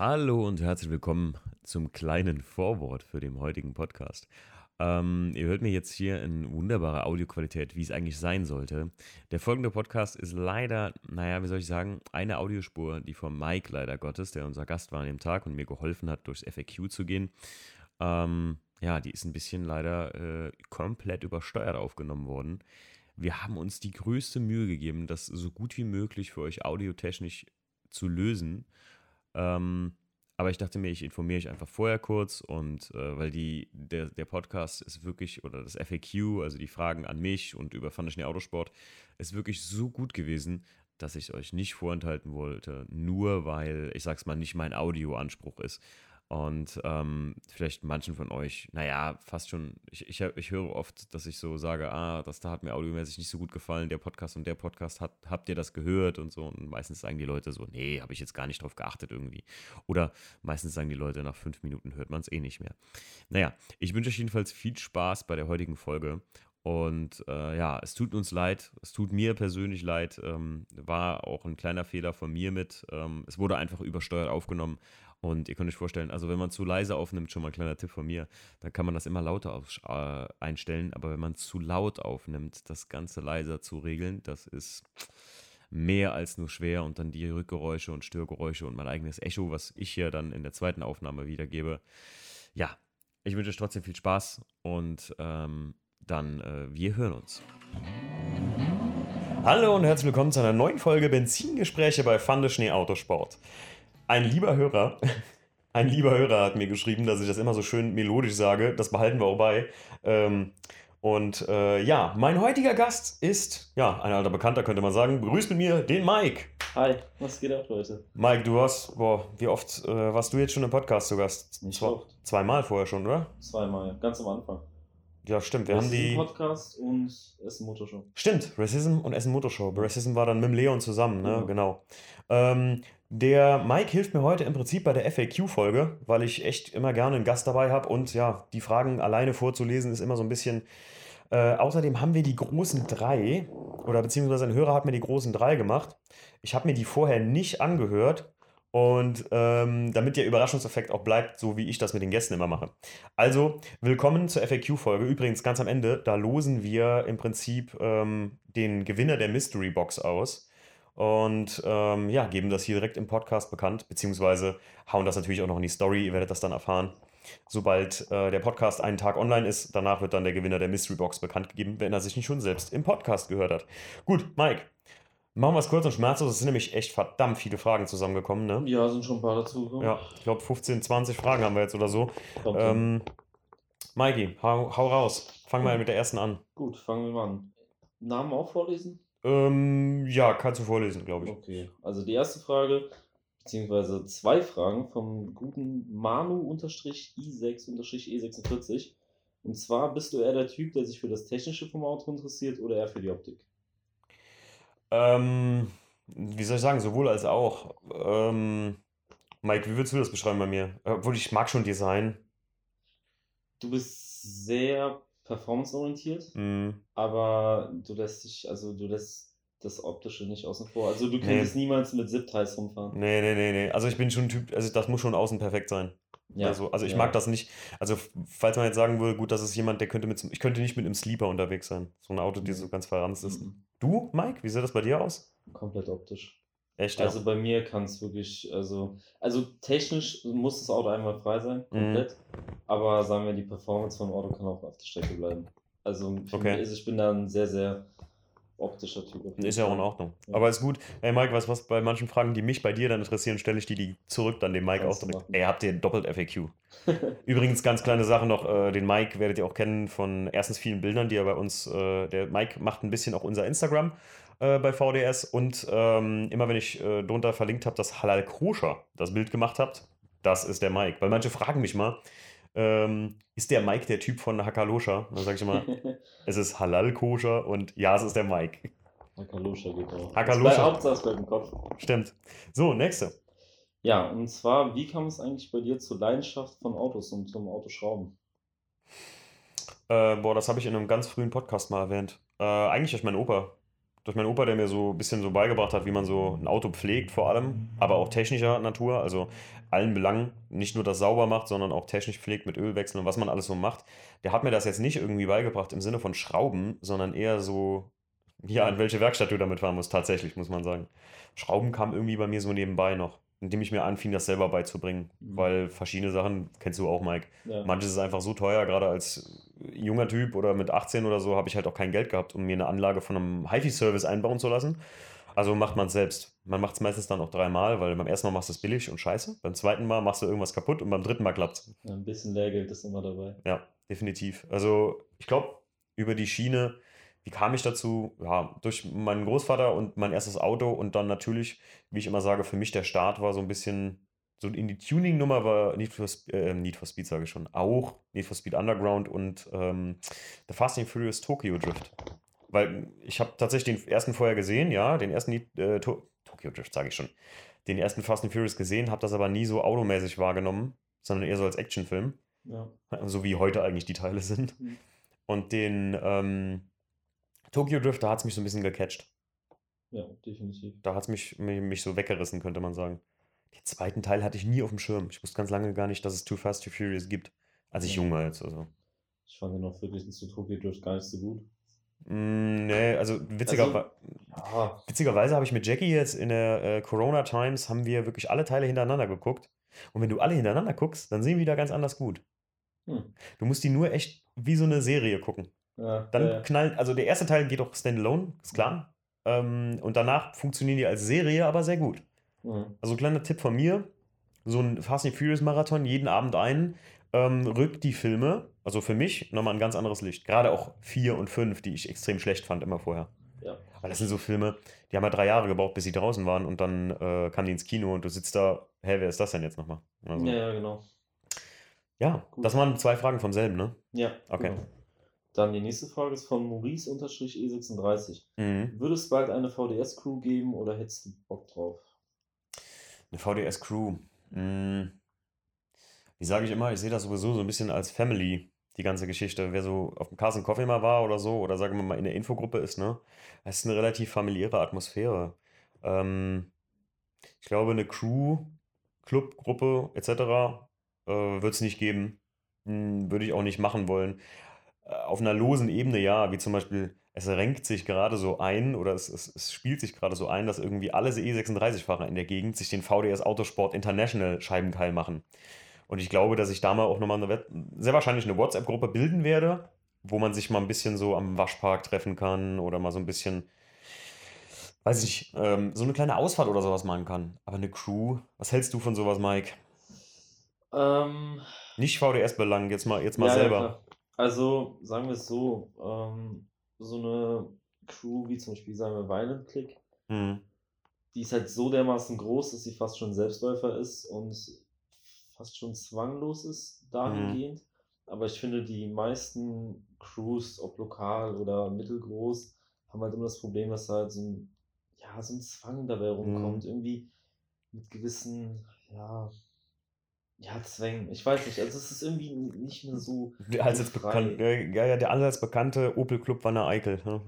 Hallo und herzlich willkommen zum kleinen Vorwort für den heutigen Podcast. Ähm, ihr hört mir jetzt hier in wunderbarer Audioqualität, wie es eigentlich sein sollte. Der folgende Podcast ist leider, naja, wie soll ich sagen, eine Audiospur, die von Mike leider Gottes, der unser Gast war an dem Tag und mir geholfen hat, durchs FAQ zu gehen. Ähm, ja, die ist ein bisschen leider äh, komplett übersteuert aufgenommen worden. Wir haben uns die größte Mühe gegeben, das so gut wie möglich für euch audiotechnisch zu lösen. Ähm, aber ich dachte mir, ich informiere euch einfach vorher kurz und äh, weil die, der, der Podcast ist wirklich, oder das FAQ, also die Fragen an mich und über Fandeschnee Autosport, ist wirklich so gut gewesen, dass ich es euch nicht vorenthalten wollte, nur weil, ich sag's mal, nicht mein Audioanspruch ist. Und ähm, vielleicht manchen von euch, naja, fast schon, ich, ich, ich höre oft, dass ich so sage, ah, das da hat mir audiomäßig nicht so gut gefallen, der Podcast und der Podcast, hat, habt ihr das gehört und so. Und meistens sagen die Leute so, nee, habe ich jetzt gar nicht drauf geachtet irgendwie. Oder meistens sagen die Leute, nach fünf Minuten hört man es eh nicht mehr. Naja, ich wünsche euch jedenfalls viel Spaß bei der heutigen Folge. Und äh, ja, es tut uns leid, es tut mir persönlich leid, ähm, war auch ein kleiner Fehler von mir mit. Ähm, es wurde einfach übersteuert aufgenommen und ihr könnt euch vorstellen, also wenn man zu leise aufnimmt, schon mal ein kleiner Tipp von mir, dann kann man das immer lauter auf, äh, einstellen. Aber wenn man zu laut aufnimmt, das Ganze leiser zu regeln, das ist mehr als nur schwer. Und dann die Rückgeräusche und Störgeräusche und mein eigenes Echo, was ich hier dann in der zweiten Aufnahme wiedergebe. Ja, ich wünsche euch trotzdem viel Spaß und ähm, dann äh, wir hören uns. Hallo und herzlich willkommen zu einer neuen Folge Benzingespräche bei Fande Schnee Autosport ein lieber Hörer, ein lieber Hörer hat mir geschrieben, dass ich das immer so schön melodisch sage. Das behalten wir auch bei. Ähm, und äh, ja, mein heutiger Gast ist, ja, ein alter Bekannter könnte man sagen. Begrüßt mit mir den Mike. Hi, was geht ab, Leute? Mike, du warst, boah, wie oft äh, warst du jetzt schon im Podcast zu Gast? Nicht Zwei, oft. Zweimal vorher schon, oder? Zweimal, ganz am Anfang. Ja, stimmt. Wir Racism haben die. Podcast und Essen Motorshow. Stimmt, Racism und Essen Motorshow. Racism war dann mit dem Leon zusammen, ne? Ja. Genau. Ähm, der Mike hilft mir heute im Prinzip bei der FAQ-Folge, weil ich echt immer gerne einen Gast dabei habe und ja, die Fragen alleine vorzulesen ist immer so ein bisschen. Äh, außerdem haben wir die großen drei, oder beziehungsweise ein Hörer hat mir die großen drei gemacht. Ich habe mir die vorher nicht angehört und ähm, damit der Überraschungseffekt auch bleibt, so wie ich das mit den Gästen immer mache. Also, willkommen zur FAQ-Folge. Übrigens, ganz am Ende, da losen wir im Prinzip ähm, den Gewinner der Mystery Box aus und ähm, ja, geben das hier direkt im Podcast bekannt, beziehungsweise hauen das natürlich auch noch in die Story. Ihr werdet das dann erfahren, sobald äh, der Podcast einen Tag online ist. Danach wird dann der Gewinner der Mystery Box bekannt gegeben, wenn er sich nicht schon selbst im Podcast gehört hat. Gut, Mike, machen wir es kurz und schmerzlos. Es sind nämlich echt verdammt viele Fragen zusammengekommen, ne? Ja, sind schon ein paar dazu. gekommen. Ja, ich glaube 15, 20 Fragen haben wir jetzt oder so. Hin. Ähm, Mikey, hau, hau raus. Fangen wir mit der ersten an. Gut, fangen wir mal an. Namen auch vorlesen? Ähm, ja, kannst du vorlesen, glaube ich. Okay, also die erste Frage, beziehungsweise zwei Fragen vom guten Manu-i6-e46. Und zwar bist du eher der Typ, der sich für das Technische vom Auto interessiert oder eher für die Optik? Ähm, wie soll ich sagen, sowohl als auch. Ähm, Mike, wie würdest du das beschreiben bei mir? Obwohl ich mag schon Design. Du bist sehr performanceorientiert, Mm, aber du lässt dich, also du lässt das Optische nicht außen vor. Also du Nee. könntest niemals mit Zip-Ties rumfahren. nee, nee, nee, nee. Also ich bin schon ein Typ, also das muss schon außen perfekt sein. Also, also ich ja. mag das nicht. Also falls man jetzt sagen würde, gut, das ist jemand, der könnte mit, ich könnte nicht mit einem Sleeper unterwegs sein. So ein Auto, die so ganz verranzt ist. Mhm. Du, Mike, wie sieht das bei dir aus? Komplett optisch. Echt, ja. Also bei mir kann es wirklich, also, also technisch muss das Auto einmal frei sein, Mhm. komplett. Aber sagen wir, die Performance vom Auto kann auch auf der Strecke bleiben. Also, Okay. also ich bin da ein sehr, sehr optischer Typ. Ist ja auch in Ordnung. Ja. Aber ist gut. Ey, Mike, was, was bei manchen Fragen, die mich bei dir dann interessieren, stelle ich die, die zurück dann dem Mike Kannst auch direkt. Ey, habt ihr doppelt FAQ. Übrigens, ganz kleine Sache noch, äh, den Mike werdet ihr auch kennen von erstens vielen Bildern, die er bei uns, äh, der Mike macht ein bisschen auch unser Instagram äh, bei VDS und ähm, immer wenn ich äh, drunter verlinkt habe, dass Halal Koscher das Bild gemacht habt, das ist der Mike. Weil manche fragen mich mal, ähm, ist der Mike der Typ von Hakalosha? Dann sage ich immer, es ist Halal Koscher und ja, es ist der Mike. Hakalosha geht auch. Hakalosha. Hauptsache bleibt im Kopf. Stimmt. So, nächste. Ja, und zwar, wie kam es eigentlich bei dir zur Leidenschaft von Autos und zum Autoschrauben? Äh, boah, das habe ich in einem ganz frühen Podcast mal erwähnt. Äh, eigentlich durch meinen Opa. Durch meinen Opa, der mir so ein bisschen so beigebracht hat, wie man so ein Auto pflegt, vor allem, aber auch technischer Natur, also allen Belangen, nicht nur das sauber macht, sondern auch technisch pflegt mit Ölwechseln und was man alles so macht. Der hat mir das jetzt nicht irgendwie beigebracht im Sinne von Schrauben, sondern eher so, ja, in welche Werkstatt du damit fahren musst, tatsächlich, muss man sagen. Schrauben kam irgendwie bei mir so nebenbei noch, indem ich mir anfing, das selber beizubringen, Mhm. weil verschiedene Sachen, kennst du auch, Mike, Ja. Manches ist einfach so teuer, gerade als junger Typ oder mit 18 oder so, habe ich halt auch kein Geld gehabt, um mir eine Anlage von einem HiFi-Service einbauen zu lassen. Also macht man es selbst. Man macht es meistens dann auch dreimal, weil beim ersten Mal machst du es billig und scheiße. Beim zweiten Mal machst du irgendwas kaputt und beim dritten Mal klappt Ja, ein bisschen Lehrgeld ist immer dabei. Ja, definitiv. Also ich glaube, über die Schiene, wie kam ich dazu? Ja, durch meinen Großvater und mein erstes Auto und dann natürlich, wie ich immer sage, für mich der Start war so ein bisschen, so in die Tuning-Nummer war Need for, Sp- äh, Need for Speed, sage ich schon, auch Need for Speed Underground und ähm, The Fast and Furious Tokyo Drift. Weil ich habe tatsächlich den ersten vorher gesehen, ja, den ersten Need, äh, to Tokyo Drift, sage ich schon, den ersten Fast and Furious gesehen, habe das aber nie so automäßig wahrgenommen, sondern eher so als Actionfilm. Ja. So wie heute eigentlich die Teile sind. Mhm. Und den ähm, Tokyo Drift, da hat es mich so ein bisschen gecatcht. ja, definitiv. Da hat es mich, mich, mich so weggerissen, könnte man sagen. Den zweiten Teil hatte ich nie auf dem Schirm. Ich wusste ganz lange gar nicht, dass es Too Fast, Too Furious gibt. Als ich Ja. jung war jetzt. Also. Ich fand den auch wirklich zu Tokyo Drift gar nicht so gut. Mm, nee, also, witziger, Also- Ja, witzigerweise habe ich mit Jackie jetzt in der äh, Corona Times haben wir wirklich alle Teile hintereinander geguckt. Und wenn du alle hintereinander guckst, dann sehen die da ganz anders gut. hm. Du musst die nur echt wie so eine Serie gucken. Ja, Dann äh, knallt, also der erste Teil geht auch standalone, ist klar. Ähm, und danach funktionieren die als Serie aber sehr gut. hm. Also kleiner Tipp von mir: so ein Fast and Furious Marathon jeden Abend ein, ähm, rückt die Filme, also für mich, nochmal ein ganz anderes Licht. Gerade auch 4 und 5, die ich extrem schlecht fand, immer vorher. ja. Weil das sind so Filme, die haben ja drei Jahre gebraucht, bis sie draußen waren und dann äh, kamen die ins Kino und du sitzt da, hä, wer ist das denn jetzt nochmal? Also, ja, ja, ja, genau. das waren zwei Fragen vom selben, ne? Ja, Okay. genau. Dann die nächste Frage ist von Maurice-E36. Mhm. Würde es bald eine VDS-Crew geben oder hättest du Bock drauf? Eine VDS-Crew. Mm. Wie sage ich immer, ich sehe das sowieso so ein bisschen als Family, die ganze Geschichte. Wer so auf dem Carson Coffee mal war oder so, oder sagen wir mal in der Infogruppe ist, ne? Das ist eine relativ familiäre Atmosphäre. Ähm, ich glaube, eine Crew, Clubgruppe etc. Äh, wird es nicht geben. Hm, würde ich auch nicht machen wollen. Äh, auf einer losen Ebene ja, wie zum Beispiel, es renkt sich gerade so ein oder es, es, es spielt sich gerade so ein, dass irgendwie alle E36-Fahrer in der Gegend sich den VDS Autosport International Scheibenkeil machen. Und ich glaube, dass ich da mal auch nochmal eine, sehr wahrscheinlich eine WhatsApp-Gruppe bilden werde, wo man sich mal ein bisschen so am Waschpark treffen kann oder mal so ein bisschen, weiß ich ähm, so eine kleine Ausfahrt oder sowas machen kann. Aber eine Crew, was hältst du von sowas, Mike? Ähm, Nicht VDS-Belang, jetzt mal, jetzt mal ja, ja, selber. klar. Also, sagen wir es so, ähm, so eine Crew wie zum Beispiel, sagen wir, Violent Click, Hm. die ist halt so dermaßen groß, dass sie fast schon Selbstläufer ist und fast schon zwanglos ist dahingehend. Aber ich finde, die meisten Crews, ob lokal oder mittelgroß, haben halt immer das Problem, dass da halt so ein, ja, so ein Zwang dabei rumkommt. Irgendwie mit gewissen, ja, ja, Zwängen. Ich weiß nicht, also es ist irgendwie nicht mehr so. Der allseits bekannt, ja, ja, der allseits bekannte Opel Club Wanne Eickel. Ne?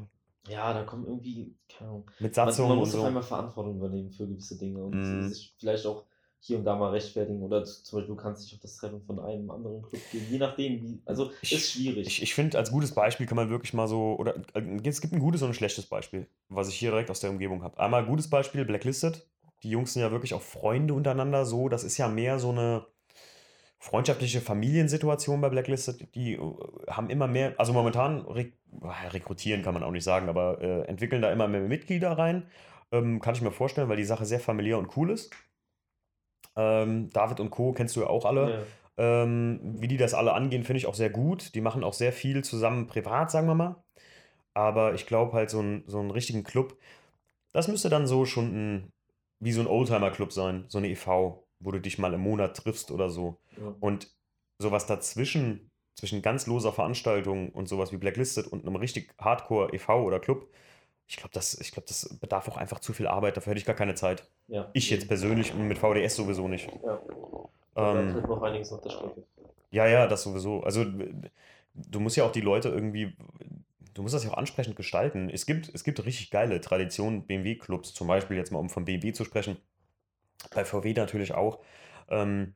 Ja, da kommt irgendwie, keine Ahnung. Mit Man, Satzung man und muss auf so. einmal Verantwortung übernehmen für gewisse Dinge und Mhm. sich vielleicht auch hier und da mal rechtfertigen oder zum Beispiel du kannst dich auf das Treffen von einem anderen Club gehen, je nachdem wie, also Ich- ist schwierig. Ich, ich finde, als gutes Beispiel kann man wirklich mal so, oder äh, es gibt ein gutes und ein schlechtes Beispiel, was ich hier direkt aus der Umgebung habe. Einmal gutes Beispiel, Blacklisted. Die Jungs sind ja wirklich auch Freunde untereinander so. Das ist ja mehr so eine freundschaftliche Familiensituation bei Blacklisted. Die äh, haben immer mehr, also momentan rek rekrutieren kann man auch nicht sagen, aber äh, entwickeln da immer mehr Mitglieder rein. Ähm, kann ich mir vorstellen, weil die Sache sehr familiär und cool ist. Ähm, David und Co. kennst du ja auch alle. Ja. Ähm, wie die das alle angehen, finde ich auch sehr gut. Die machen auch sehr viel zusammen privat, sagen wir mal. Aber ich glaube halt, so, ein, so einen richtigen Club, das müsste dann so schon ein, wie so ein Oldtimer-Club sein, so eine e.V., wo du dich mal im Monat triffst oder so. Ja. Und sowas dazwischen, zwischen ganz loser Veranstaltung und sowas wie Blacklisted und einem richtig Hardcore e.V. oder Club, ich glaube, das, ich glaub, das bedarf auch einfach zu viel Arbeit. Dafür hätte ich gar keine Zeit. Ja. Ich jetzt persönlich und mit VDS sowieso nicht. Ja. Da Ähm, bleibt noch einiges auf der Strecke. Ja, ja, das sowieso. Also du musst ja auch die Leute irgendwie, du musst das ja auch ansprechend gestalten. Es gibt, es gibt richtig geile Traditionen, BMW-Clubs, zum Beispiel jetzt mal, um von BMW zu sprechen. Bei VW natürlich auch. Ähm,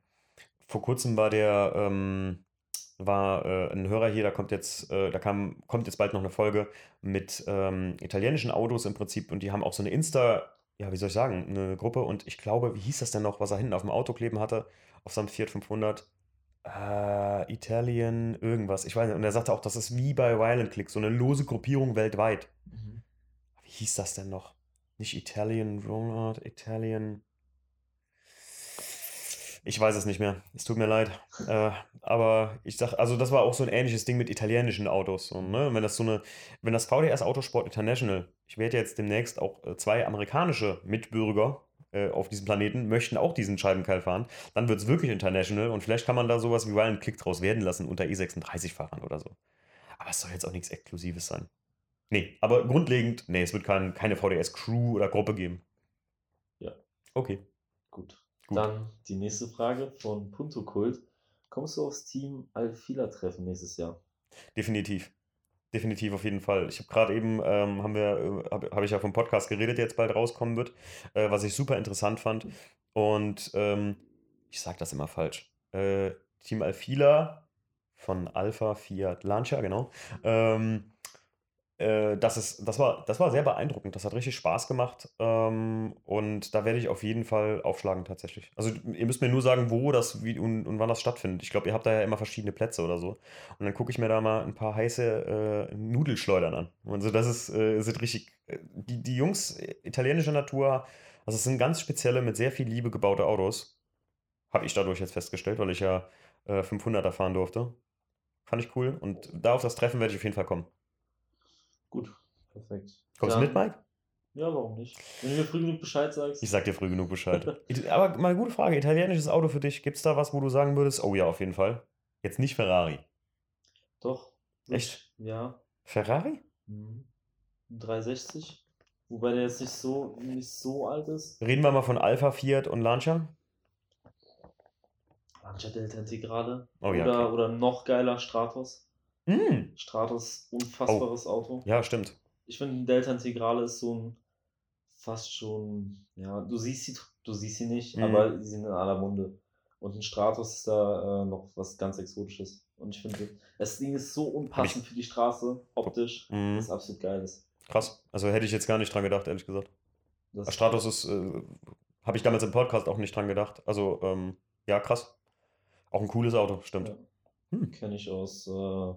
vor kurzem war der, ähm, war äh, ein Hörer hier, da kommt jetzt, äh, da kam, kommt jetzt bald noch eine Folge mit ähm, italienischen Autos im Prinzip und die haben auch so eine Insta, ja, wie soll ich sagen, eine Gruppe und ich glaube, wie hieß das denn noch, was er hinten auf dem Auto kleben hatte, auf seinem Fiat 500? Äh, Italian irgendwas, ich weiß nicht. Und er sagte auch, das ist wie bei Violent Click, so eine lose Gruppierung weltweit. Mhm. Wie hieß das denn noch? Nicht Italian Rollout, Italian. Ich weiß es nicht mehr. Es tut mir leid. Äh, aber ich sag, also das war auch so ein ähnliches Ding mit italienischen Autos. Und, ne? Wenn das so eine, wenn das VDS Autosport International, ich werde jetzt demnächst auch äh, zwei amerikanische Mitbürger äh, auf diesem Planeten, möchten auch diesen Scheibenkeil fahren, dann wird es wirklich international und vielleicht kann man da sowas wie Violent Click draus werden lassen unter E36-Fahrern oder so. Aber es soll jetzt auch nichts Exklusives sein. Nee, aber grundlegend, nee, es wird kein, keine VDS-Crew oder Gruppe geben. Ja. Okay. Gut. Gut. Dann die nächste Frage von Punto Kult. Kommst du aufs Team Alfila-Treffen nächstes Jahr? Definitiv. Definitiv auf jeden Fall. Ich habe gerade eben, ähm, haben wir, äh, habe hab ich ja vom Podcast geredet, der jetzt bald rauskommen wird, äh, was ich super interessant fand. Und ähm, ich sage das immer falsch. Äh, Team Alfila von Alpha Fiat Lancia, genau. Ähm, äh, das, ist, das, war, das war sehr beeindruckend. Das hat richtig Spaß gemacht. Ähm, und da werde ich auf jeden Fall aufschlagen, tatsächlich. Also, ihr müsst mir nur sagen, wo das wie, und, und wann das stattfindet. Ich glaube, ihr habt da ja immer verschiedene Plätze oder so. Und dann gucke ich mir da mal ein paar heiße äh, Nudelschleudern an. Also, das ist, äh, sind richtig. äh, Die, die Jungs äh, italienischer Natur, also, es sind ganz spezielle, mit sehr viel Liebe gebaute Autos. Habe ich dadurch jetzt festgestellt, weil ich ja äh, 500er fahren durfte. Fand ich cool. Und da auf das Treffen werde ich auf jeden Fall kommen. Gut, perfekt. Kommst du Dann- mit, Mike? Ja, warum nicht? Wenn du mir früh genug Bescheid sagst. Ich sag dir früh genug Bescheid. Aber mal eine gute Frage. Italienisches Auto für dich. Gibt es da was, wo du sagen würdest, oh ja, auf jeden Fall. Jetzt nicht Ferrari. Doch. Echt? Ja. Ferrari? Mhm. 360. Wobei der jetzt nicht so, nicht so alt ist. Reden wir mal von Alpha, Fiat und Lancia? Lancia Delta Integrale. Oh ja, oder, okay. oder noch geiler Stratos. Mm. Stratos, unfassbares Oh. Auto. Ja, stimmt. Ich finde, ein Delta Integrale ist so ein fast schon, ja, du siehst sie, du siehst sie nicht, Mhm. aber sie sind in aller Munde. Und ein Stratos ist da äh, noch was ganz Exotisches. Und ich finde, das Ding ist so unpassend für die Straße, optisch, Mm. dass es absolut geil ist. Krass. Also hätte ich jetzt gar nicht dran gedacht, ehrlich gesagt. Das Stratos ist, äh, habe ich damals im Podcast auch nicht dran gedacht. Also, ähm, ja, krass. Auch ein cooles Auto, stimmt. Ja. Hm. Kenne ich aus äh,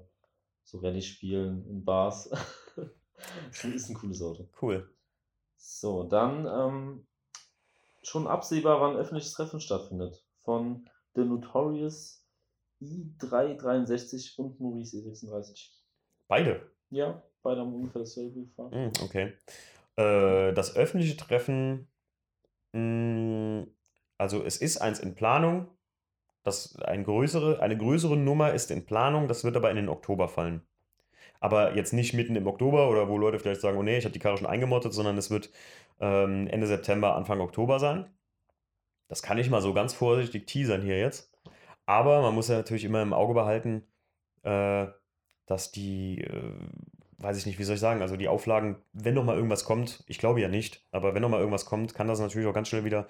so Rallye-Spielen in Bars. ist ein- ist ein cooles Auto. Cool. So, dann ähm, schon absehbar, wann öffentliches Treffen stattfindet. Von The Notorious i363 und Maurice E36. Beide. Ja, beide haben ungefähr dasselbe gefahren. Mm, okay. Äh, das öffentliche Treffen, mm, also es ist eins in Planung. Das ein größere, eine größere Nummer ist in Planung, das wird aber in den Oktober fallen. Aber jetzt nicht mitten im Oktober oder wo Leute vielleicht sagen, oh nee, ich habe die Karre schon eingemottet, sondern es wird ähm, Ende September, Anfang Oktober sein. Das kann ich mal so ganz vorsichtig teasern hier jetzt. Aber man muss ja natürlich immer im Auge behalten, äh, dass die, äh, weiß ich nicht, wie soll ich sagen, also die Auflagen, wenn noch mal irgendwas kommt, ich glaube ja nicht, aber wenn noch mal irgendwas kommt, kann das natürlich auch ganz schnell wieder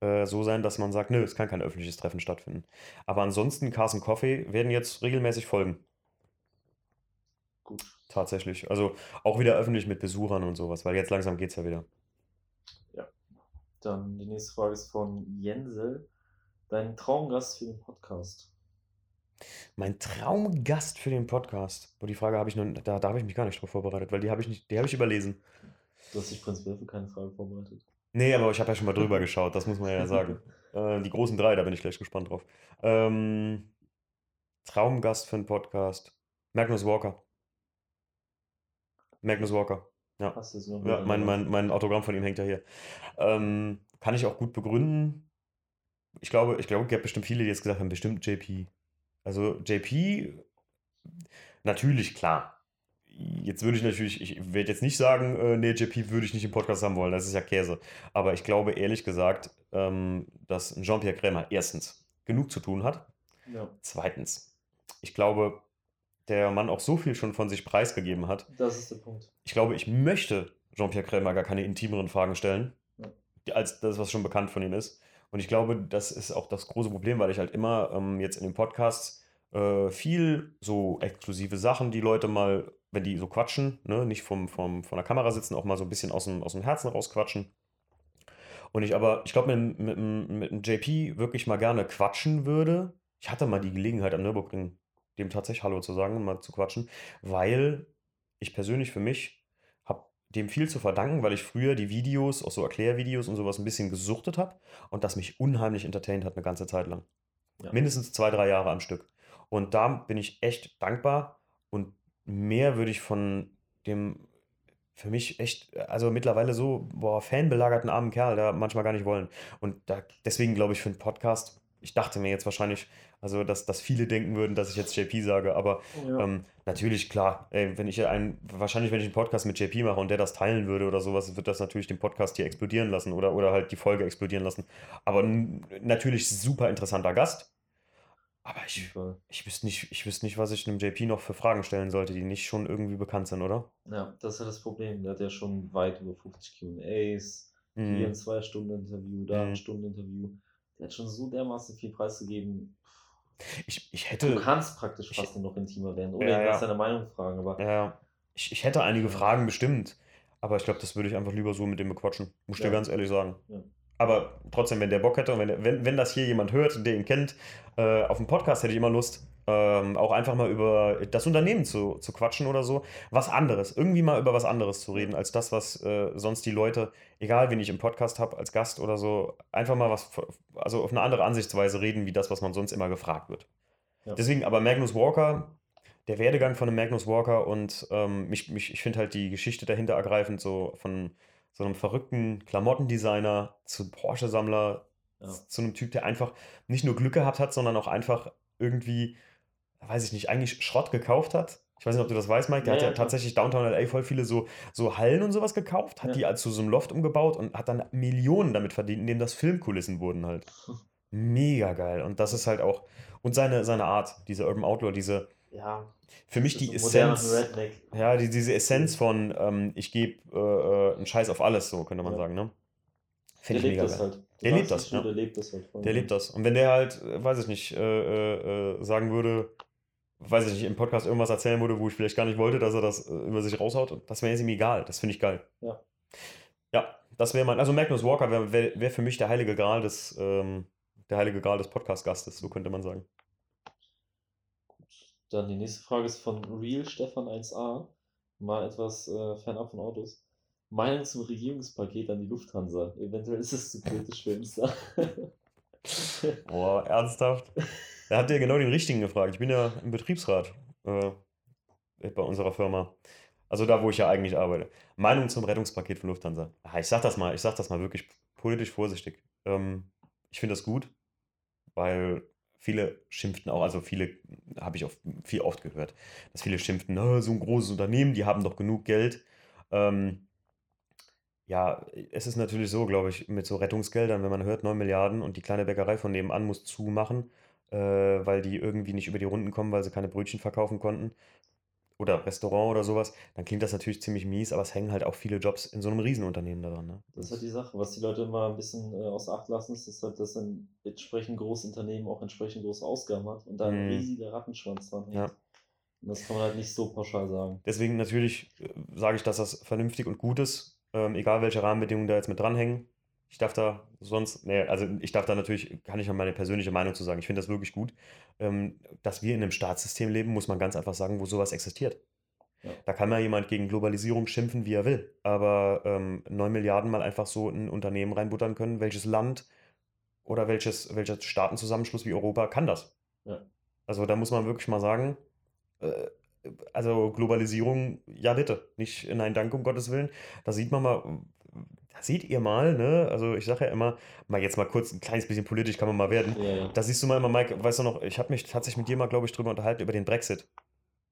äh, so sein, dass man sagt, nö, es kann kein öffentliches Treffen stattfinden. Aber ansonsten, Cars and Coffee werden jetzt regelmäßig folgen, Gut. tatsächlich. Also auch wieder öffentlich mit Besuchern und sowas, weil jetzt langsam geht es ja wieder. Dann die nächste Frage ist von Jensel. Dein Traumgast für den Podcast. Mein Traumgast für den Podcast. Wo die Frage habe ich noch, da, da habe ich mich gar nicht drauf vorbereitet, weil die habe ich nicht, die habe ich überlesen. Du hast dich prinzipiell für keine Frage vorbereitet. Nee, aber ich habe ja schon mal drüber geschaut, das muss man ja sagen. Äh, die großen drei, da bin ich gleich gespannt drauf. Ähm, Traumgast für einen Podcast. Magnus Walker. Magnus Walker. Ja. Ja, mein, mein, mein Autogramm von ihm hängt ja hier. Ähm, kann ich auch gut begründen. Ich glaube, ich glaube, es gibt bestimmt viele, die jetzt gesagt haben, bestimmt JP. Also JP, natürlich, klar. Jetzt würde ich natürlich, ich werde jetzt nicht sagen, äh, nee, JP würde ich nicht im Podcast haben wollen, das ist ja Käse. Aber ich glaube ehrlich gesagt, ähm, dass Jean-Pierre Krämer erstens genug zu tun hat. Ja. Zweitens, ich glaube, der Mann auch so viel schon von sich preisgegeben hat. Das ist der Punkt. Ich glaube, ich möchte Jean-Pierre Krämer gar keine intimeren Fragen stellen, Ja. als das, was schon bekannt von ihm ist. Und ich glaube, das ist auch das große Problem, weil ich halt immer ähm, jetzt in den Podcasts äh, viel so exklusive Sachen, die Leute mal, wenn die so quatschen, ne, nicht vom, vom, von der Kamera sitzen, auch mal so ein bisschen aus dem, aus dem Herzen rausquatschen. Und ich aber, ich glaube, mit, mit, mit dem JP wirklich mal gerne quatschen würde. Ich hatte mal die Gelegenheit am Nürburgring, dem tatsächlich Hallo zu sagen und mal zu quatschen, weil ich persönlich für mich dem viel zu verdanken, weil ich früher die Videos, auch so Erklärvideos und sowas ein bisschen gesuchtet habe und das mich unheimlich entertained hat eine ganze Zeit lang. Ja. Mindestens zwei, drei Jahre am Stück. Und da bin ich echt dankbar und mehr würde ich von dem für mich echt, also mittlerweile so, boah, fanbelagerten armen Kerl da manchmal gar nicht wollen. Und da, deswegen glaube ich für einen Podcast, ich dachte mir jetzt wahrscheinlich, also dass, dass viele denken würden, dass ich jetzt JP sage, aber Ja. ähm, natürlich, klar, ey, wenn ich einen, wahrscheinlich, wenn ich einen Podcast mit JP mache und der das teilen würde oder sowas, wird das natürlich den Podcast hier explodieren lassen oder, oder halt die Folge explodieren lassen. Aber natürlich super interessanter Gast. Aber ich, ich wüsste nicht, ich wüsste nicht, was ich einem JP noch für Fragen stellen sollte, die nicht schon irgendwie bekannt sind, oder? Ja, das ist ja das Problem. Der hat ja schon weit über 50 QAs, hier Mhm. ein Zwei-Stunden-Interview, da ein Mhm. Stunden-Interview. Der hat schon so dermaßen viel preisgegeben. Ich, ich Du hätte, kannst praktisch ich- fast noch intimer werden oder Ja, nach seiner Meinung fragen, aber ja, ich, ich hätte einige Fragen bestimmt, aber ich glaube, das würde ich einfach lieber so mit dem bequatschen, muss ich dir Ja. ganz ehrlich sagen. Ja. Aber trotzdem, wenn der Bock hätte und wenn, wenn, wenn das hier jemand hört, der ihn kennt, äh, auf dem Podcast hätte ich immer Lust, ähm, auch einfach mal über das Unternehmen zu, zu quatschen oder so. Was anderes, irgendwie mal über was anderes zu reden, als das, was äh, sonst die Leute, egal wen ich im Podcast habe, als Gast oder so, einfach mal was, also auf eine andere Ansichtsweise reden, wie das, was man sonst immer gefragt wird. Ja. Deswegen, aber Magnus Walker, der Werdegang von einem Magnus Walker und ähm, mich, mich, ich finde halt die Geschichte dahinter ergreifend, so von so einem verrückten Klamottendesigner zu Porsche-Sammler, Ja. zu einem Typ, der einfach nicht nur Glück gehabt hat, sondern auch einfach irgendwie, weiß ich nicht, eigentlich Schrott gekauft hat. Ich weiß nicht, ob du das weißt, Mike. Der Ja, hat ja, ja, tatsächlich Downtown LA voll viele so, so Hallen und sowas gekauft, hat Ja. die als zu so einem Loft umgebaut und hat dann Millionen damit verdient, indem das Filmkulissen wurden halt. Mega geil. Und das ist halt auch, und seine, seine Art, diese Urban Outlaw, diese, ja, für mich die so Essenz. Ja, die, diese Essenz von, ähm, ich gebe äh, äh, einen Scheiß auf alles, so könnte man sagen, ne? Finde ich lebt mega das geil. halt. Der lebt das, schon, ja. Der lebt das halt. Der lebt das. Und wenn der halt, äh, weiß ich nicht, äh, äh, äh, sagen würde, weiß ich nicht, im Podcast irgendwas erzählen würde, wo ich vielleicht gar nicht wollte, dass er das äh, über sich raushaut, das wäre jetzt ihm egal. Das finde ich geil. Ja. Ja, das wäre mein, also Magnus Walker wäre wär, wär für mich der heilige Gral des, ähm, der heilige Gral des Podcast-Gastes, so könnte man sagen. Dann die nächste Frage ist von Real Stefan 1a. Mal etwas äh, fernab von Autos. Meinung zum Regierungspaket an die Lufthansa. Eventuell ist es zu kritisch für uns da. Boah, ernsthaft? Da habt ihr genau den richtigen gefragt. Ich bin ja im Betriebsrat äh, bei unserer Firma. Also da, wo ich ja eigentlich arbeite. Meinung zum Rettungspaket von Lufthansa. Ah, Ich sag das mal, ich sag das mal wirklich politisch vorsichtig. Ähm, ich finde das gut, weil viele schimpften auch, also viele habe ich auch viel oft gehört, dass viele schimpften, "Na, so ein großes Unternehmen, die haben doch genug Geld. Ähm, ja, es ist natürlich so, glaube ich, mit so Rettungsgeldern, wenn man hört 9 Milliarden und die kleine Bäckerei von nebenan muss zumachen, äh, weil die irgendwie nicht über die Runden kommen, weil sie keine Brötchen verkaufen konnten oder Restaurant oder sowas, dann klingt das natürlich ziemlich mies, aber es hängen halt auch viele Jobs in so einem Riesenunternehmen daran. Ne? Das ist halt die Sache. Was die Leute immer ein bisschen äh, außer Acht lassen, ist, ist halt, dass ein entsprechend großes Unternehmen auch entsprechend große Ausgaben hat und da ein Mhm. riesiger Rattenschwanz dran hängt. Ja. Und das kann man halt nicht so pauschal sagen. Deswegen natürlich äh, sage ich, dass das vernünftig und gut ist, ähm, egal welche Rahmenbedingungen da jetzt mit dranhängen. Ich darf da sonst, nee, also ich darf da natürlich, kann ich noch meine persönliche Meinung zu sagen. Ich finde das wirklich gut. Ähm, dass wir in einem Staatssystem leben, muss man ganz einfach sagen, wo sowas existiert. Ja. Da kann mal jemand gegen Globalisierung schimpfen, wie er will. Aber ähm, 9 Milliarden mal einfach so in ein Unternehmen reinbuttern können, welches Land oder welches, welcher Staatenzusammenschluss wie Europa kann das? Ja. Also da muss man wirklich mal sagen, äh, also Globalisierung, ja bitte, nicht nein, danke um Gottes Willen. Da sieht man mal, da seht ihr mal, ne? Also ich sage ja immer, mal jetzt mal kurz ein kleines bisschen politisch kann man mal werden. Ja, ja. Da siehst du mal immer, Mike, weißt du noch, ich habe mich tatsächlich mit dir mal, glaube ich, drüber unterhalten, über den Brexit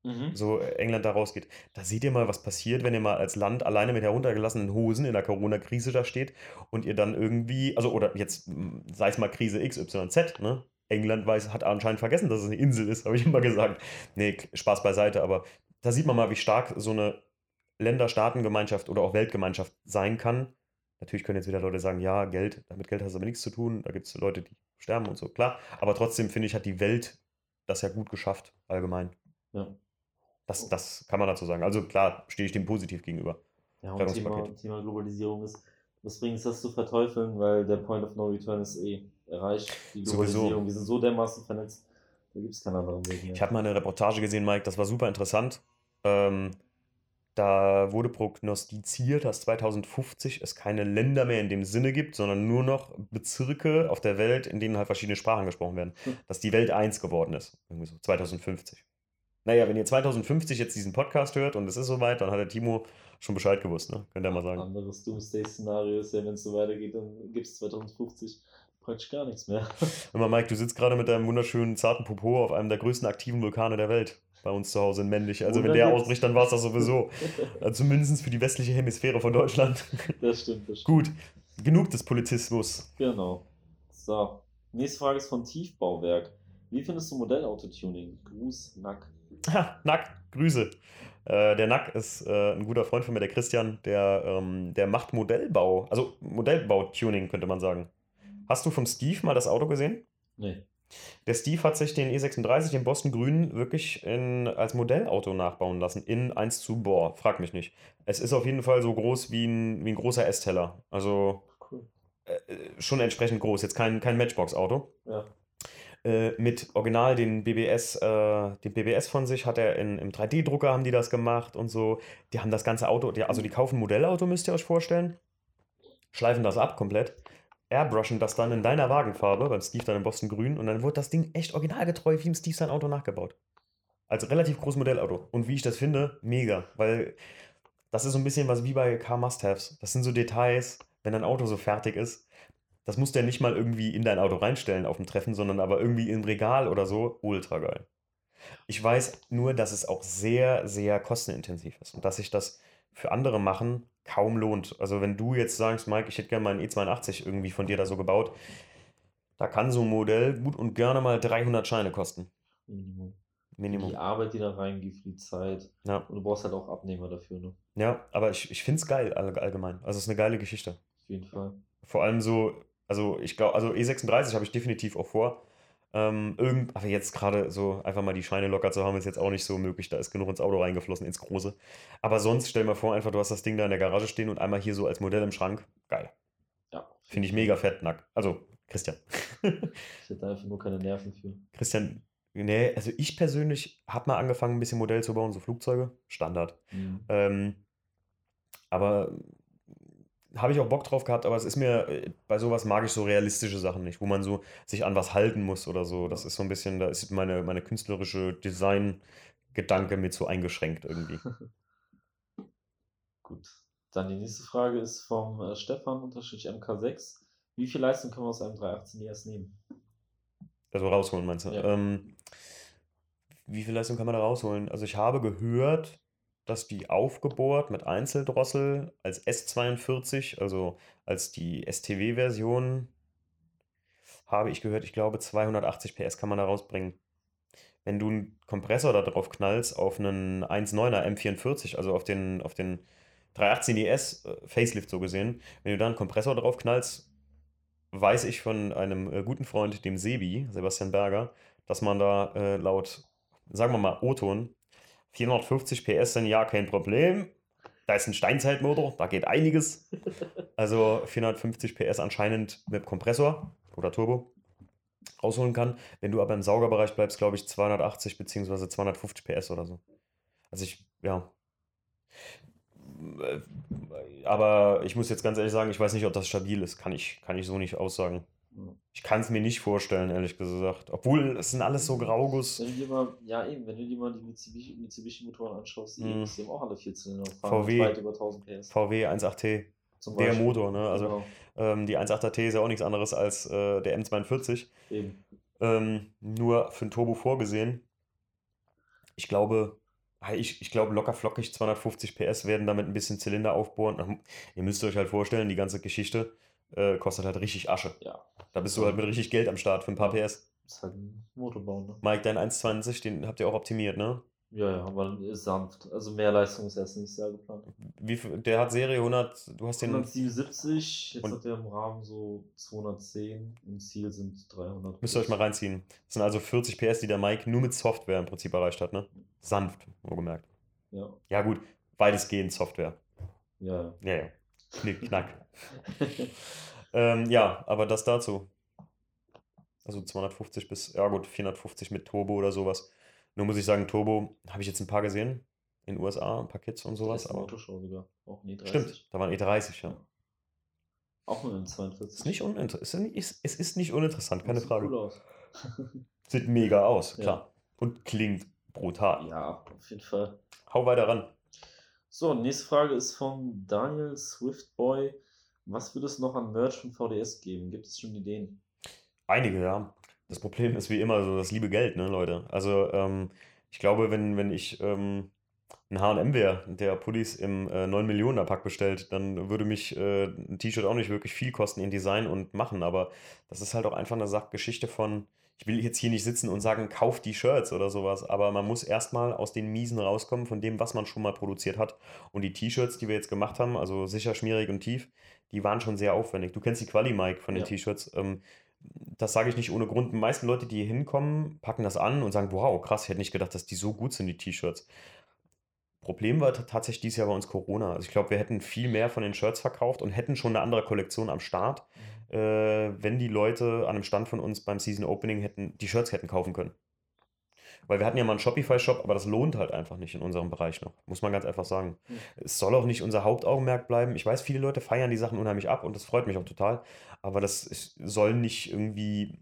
Mhm. so äh, England da rausgeht. Da seht ihr mal, was passiert, wenn ihr mal als Land alleine mit heruntergelassenen Hosen in der Corona-Krise da steht und ihr dann irgendwie, also oder jetzt m, sei es mal Krise XYZ, ne? England weiß, hat anscheinend vergessen, dass es eine Insel ist, habe ich immer gesagt. Nee, Spaß beiseite, aber da sieht man mal, wie stark so eine Länder-Staatengemeinschaft oder auch Weltgemeinschaft sein kann. Natürlich können jetzt wieder Leute sagen, ja, Geld, damit Geld hat es aber nichts zu tun. Da gibt es Leute, die sterben und so, klar. Aber trotzdem finde ich, hat die Welt das ja gut geschafft, allgemein. Ja. Das, das kann man dazu sagen. Also klar, stehe ich dem positiv gegenüber. Ja, und Thema, Thema Globalisierung ist, was bringt es das zu verteufeln, weil der Point of No Return ist eh erreicht. Die Globalisierung, Sowieso. wir sind so dermaßen vernetzt, da gibt es keinen anderen Weg mehr. Ich habe mal eine Reportage gesehen, Mike, das war super interessant. Ähm, da wurde prognostiziert, dass 2050 es keine Länder mehr in dem Sinne gibt, sondern nur noch Bezirke auf der Welt, in denen halt verschiedene Sprachen gesprochen werden. Hm. Dass die Welt eins geworden ist. Irgendwie so 2050. Naja, wenn ihr 2050 jetzt diesen Podcast hört und es ist soweit, dann hat der Timo schon Bescheid gewusst, ne? Könnt ihr mal sagen. Anderes Doomsday-Szenario ist ja, wenn es so weitergeht, dann gibt es 2050 praktisch gar nichts mehr. Hör mal, Mike, du sitzt gerade mit deinem wunderschönen zarten Popo auf einem der größten aktiven Vulkane der Welt bei uns zu Hause in Männlich. Also wenn der ausbricht, dann war es das sowieso. also zumindest für die westliche Hemisphäre von Deutschland. Das stimmt, das stimmt. Gut, genug des Politismus. Genau. So, nächste Frage ist von Tiefbauwerk. Wie findest du Modellautotuning? Gruß, Nack. Ha, Nack, Grüße. Äh, der Nack ist äh, ein guter Freund von mir, der Christian, der, ähm, der macht Modellbau, also Modellbau-Tuning könnte man sagen. Hast du vom Steve mal das Auto gesehen? Nee. Der Steve hat sich den E36, den Boston Grün, wirklich in, als Modellauto nachbauen lassen. In 1 zu, boah, frag mich nicht. Es ist auf jeden Fall so groß wie ein, wie ein großer S-Teller. Also cool. äh, schon entsprechend groß. Jetzt kein, kein Matchbox-Auto. Ja. Äh, mit Original den BBS, äh, den BBS von sich hat er in, im 3D-Drucker haben die das gemacht und so. Die haben das ganze Auto, die, also die kaufen ein Modellauto, müsst ihr euch vorstellen. Schleifen das ab komplett airbrushen das dann in deiner Wagenfarbe, beim Steve dann in Boston Grün, und dann wurde das Ding echt originalgetreu wie im Steve sein Auto nachgebaut. Also relativ großes Modellauto. Und wie ich das finde, mega. Weil das ist so ein bisschen was wie bei Car Must-Haves. Das sind so Details, wenn dein Auto so fertig ist. Das musst du ja nicht mal irgendwie in dein Auto reinstellen auf dem Treffen, sondern aber irgendwie im Regal oder so. Ultra geil. Ich weiß nur, dass es auch sehr, sehr kostenintensiv ist und dass sich das für andere machen kaum lohnt. Also wenn du jetzt sagst, Mike, ich hätte gerne mal einen E82 irgendwie von dir da so gebaut, da kann so ein Modell gut und gerne mal 300 Scheine kosten. Minimum. Minimum. Die Arbeit, die da reingeht, die Zeit. Ja. Und du brauchst halt auch Abnehmer dafür, ne? Ja, aber ich, ich finde es geil allgemein. Also es ist eine geile Geschichte. Auf jeden Fall. Vor allem so, also ich glaube, also E36 habe ich definitiv auch vor. Ähm, irgend, aber jetzt gerade so einfach mal die Scheine locker zu haben, ist jetzt auch nicht so möglich. Da ist genug ins Auto reingeflossen, ins Große. Aber sonst stell mal vor, einfach du hast das Ding da in der Garage stehen und einmal hier so als Modell im Schrank. Geil. Ja. Finde ich mega fett, nack. Also, Christian. ich hätte einfach nur keine Nerven für. Christian, nee, also ich persönlich habe mal angefangen, ein bisschen Modell zu bauen, so Flugzeuge. Standard. Mhm. Ähm, aber habe ich auch Bock drauf gehabt, aber es ist mir, äh, bei sowas mag ich so realistische Sachen nicht, wo man so sich an was halten muss oder so. Das ist so ein bisschen, da ist meine, meine künstlerische Design-Gedanke mit so eingeschränkt irgendwie. Gut. Dann die nächste Frage ist vom äh, Stefan unterstrich MK6. Wie viel Leistung können wir aus einem 318 ES nehmen? Also rausholen, meinst du? Ja. Ähm, wie viel Leistung kann man da rausholen? Also ich habe gehört, dass die aufgebohrt mit Einzeldrossel als S42, also als die STW-Version, habe ich gehört, ich glaube 280 PS kann man da rausbringen. Wenn du einen Kompressor da drauf knallst auf einen 1.9er M44, also auf den, auf den 318 ES äh, Facelift so gesehen, wenn du da einen Kompressor drauf knallst, weiß ich von einem äh, guten Freund, dem Sebi, Sebastian Berger, dass man da äh, laut, sagen wir mal, O-Ton 450 PS sind ja kein Problem. Da ist ein Steinzeitmotor, da geht einiges. Also 450 PS anscheinend mit Kompressor oder Turbo rausholen kann. Wenn du aber im Saugerbereich bleibst, glaube ich 280 bzw. 250 PS oder so. Also ich, ja. Aber ich muss jetzt ganz ehrlich sagen, ich weiß nicht, ob das stabil ist. Kann ich, kann ich so nicht aussagen. Ich kann es mir nicht vorstellen, ehrlich gesagt. Obwohl, es sind alles so Grauguss. Wenn du dir mal, ja eben, wenn du dir mal die Mitsubishi, Mitsubishi Motoren anschaust, die, mm. die haben auch alle 14 fahren VW, weit über 1000 PS. VW 1.8T. Der Motor, ne? Also genau. ähm, die 1.8T ist ja auch nichts anderes als äh, der M42. Eben. Ähm, nur für ein Turbo vorgesehen. Ich glaube, ich, ich glaube, locker flockig 250 PS werden damit ein bisschen Zylinder aufbohren. Ihr müsst euch halt vorstellen, die ganze Geschichte äh, kostet halt richtig Asche. Ja. Da bist du halt mit richtig Geld am Start für ein paar PS. ist halt ein Motorbau, ne? Mike, dein 1,20, den habt ihr auch optimiert, ne? Ja, ja, aber ist sanft. Also mehr Leistung ist erst nächstes Jahr geplant. Wie, viel- der hat Serie 100, du hast den 177, jetzt hat er im Rahmen so 210, im Ziel sind 300. Müsst ihr euch mal reinziehen. Das sind also 40 PS, die der Mike nur mit Software im Prinzip erreicht hat, ne? Sanft, wohlgemerkt. Ja, Ja, gut, weitestgehend Software. ja. Ja, ja. Knick, knack. ähm, ja, aber das dazu. Also 250 bis, ja gut, 450 mit Turbo oder sowas. Nur muss ich sagen, Turbo habe ich jetzt ein paar gesehen. In den USA, ein paar Kids und sowas. Aber Autoshow sogar. Auch nie 30. stimmt, da waren E30, ja. Auch nur in 42. Ist nicht uninter es, ist nicht, es es ist nicht uninteressant, keine Sieht Frage. Cool aus. Sieht mega aus, Ja. klar. Und klingt brutal. ja, auf jeden Fall. Hau weiter ran. So, nächste Frage ist von Daniel Swiftboy. Was wird es noch an Merch von VDS geben? Gibt es schon Ideen? Einige, ja. Das Problem ist wie immer so das liebe Geld, ne, Leute. Also, ähm, ich glaube, wenn, wenn ich ähm, ein H&M wäre, der Pullis im äh, 9 Millionen Pack bestellt, dann würde mich äh, ein T-Shirt auch nicht wirklich viel kosten in Design und machen. Aber das ist halt auch einfach eine Sachgeschichte von, ich will jetzt hier nicht sitzen und sagen, kauft die Shirts oder sowas, aber man muss erstmal aus den Miesen rauskommen von dem, was man schon mal produziert hat. Und die T-Shirts, die wir jetzt gemacht haben, also sicher, schmierig und tief, die waren schon sehr aufwendig. Du kennst die Quali, Mike, von den Ja. T-Shirts. Ähm, das sage ich nicht ohne Grund. Die meisten Leute, die hier hinkommen, packen das an und sagen, wow, krass, ich hätte nicht gedacht, dass die so gut sind, die T-Shirts. Problem war tatsächlich dieses Jahr bei uns Corona. Also ich glaube, wir hätten viel mehr von den Shirts verkauft und hätten schon eine andere Kollektion am Start, äh, wenn die Leute an einem Stand von uns beim Season Opening hätten, die Shirts hätten kaufen können. Weil wir hatten ja mal einen Shopify-Shop, aber das lohnt halt einfach nicht in unserem Bereich noch. Muss man ganz einfach sagen. Hm. Es soll auch nicht unser Hauptaugenmerk bleiben. Ich weiß, viele Leute feiern die Sachen unheimlich ab und das freut mich auch total. Aber das soll nicht irgendwie.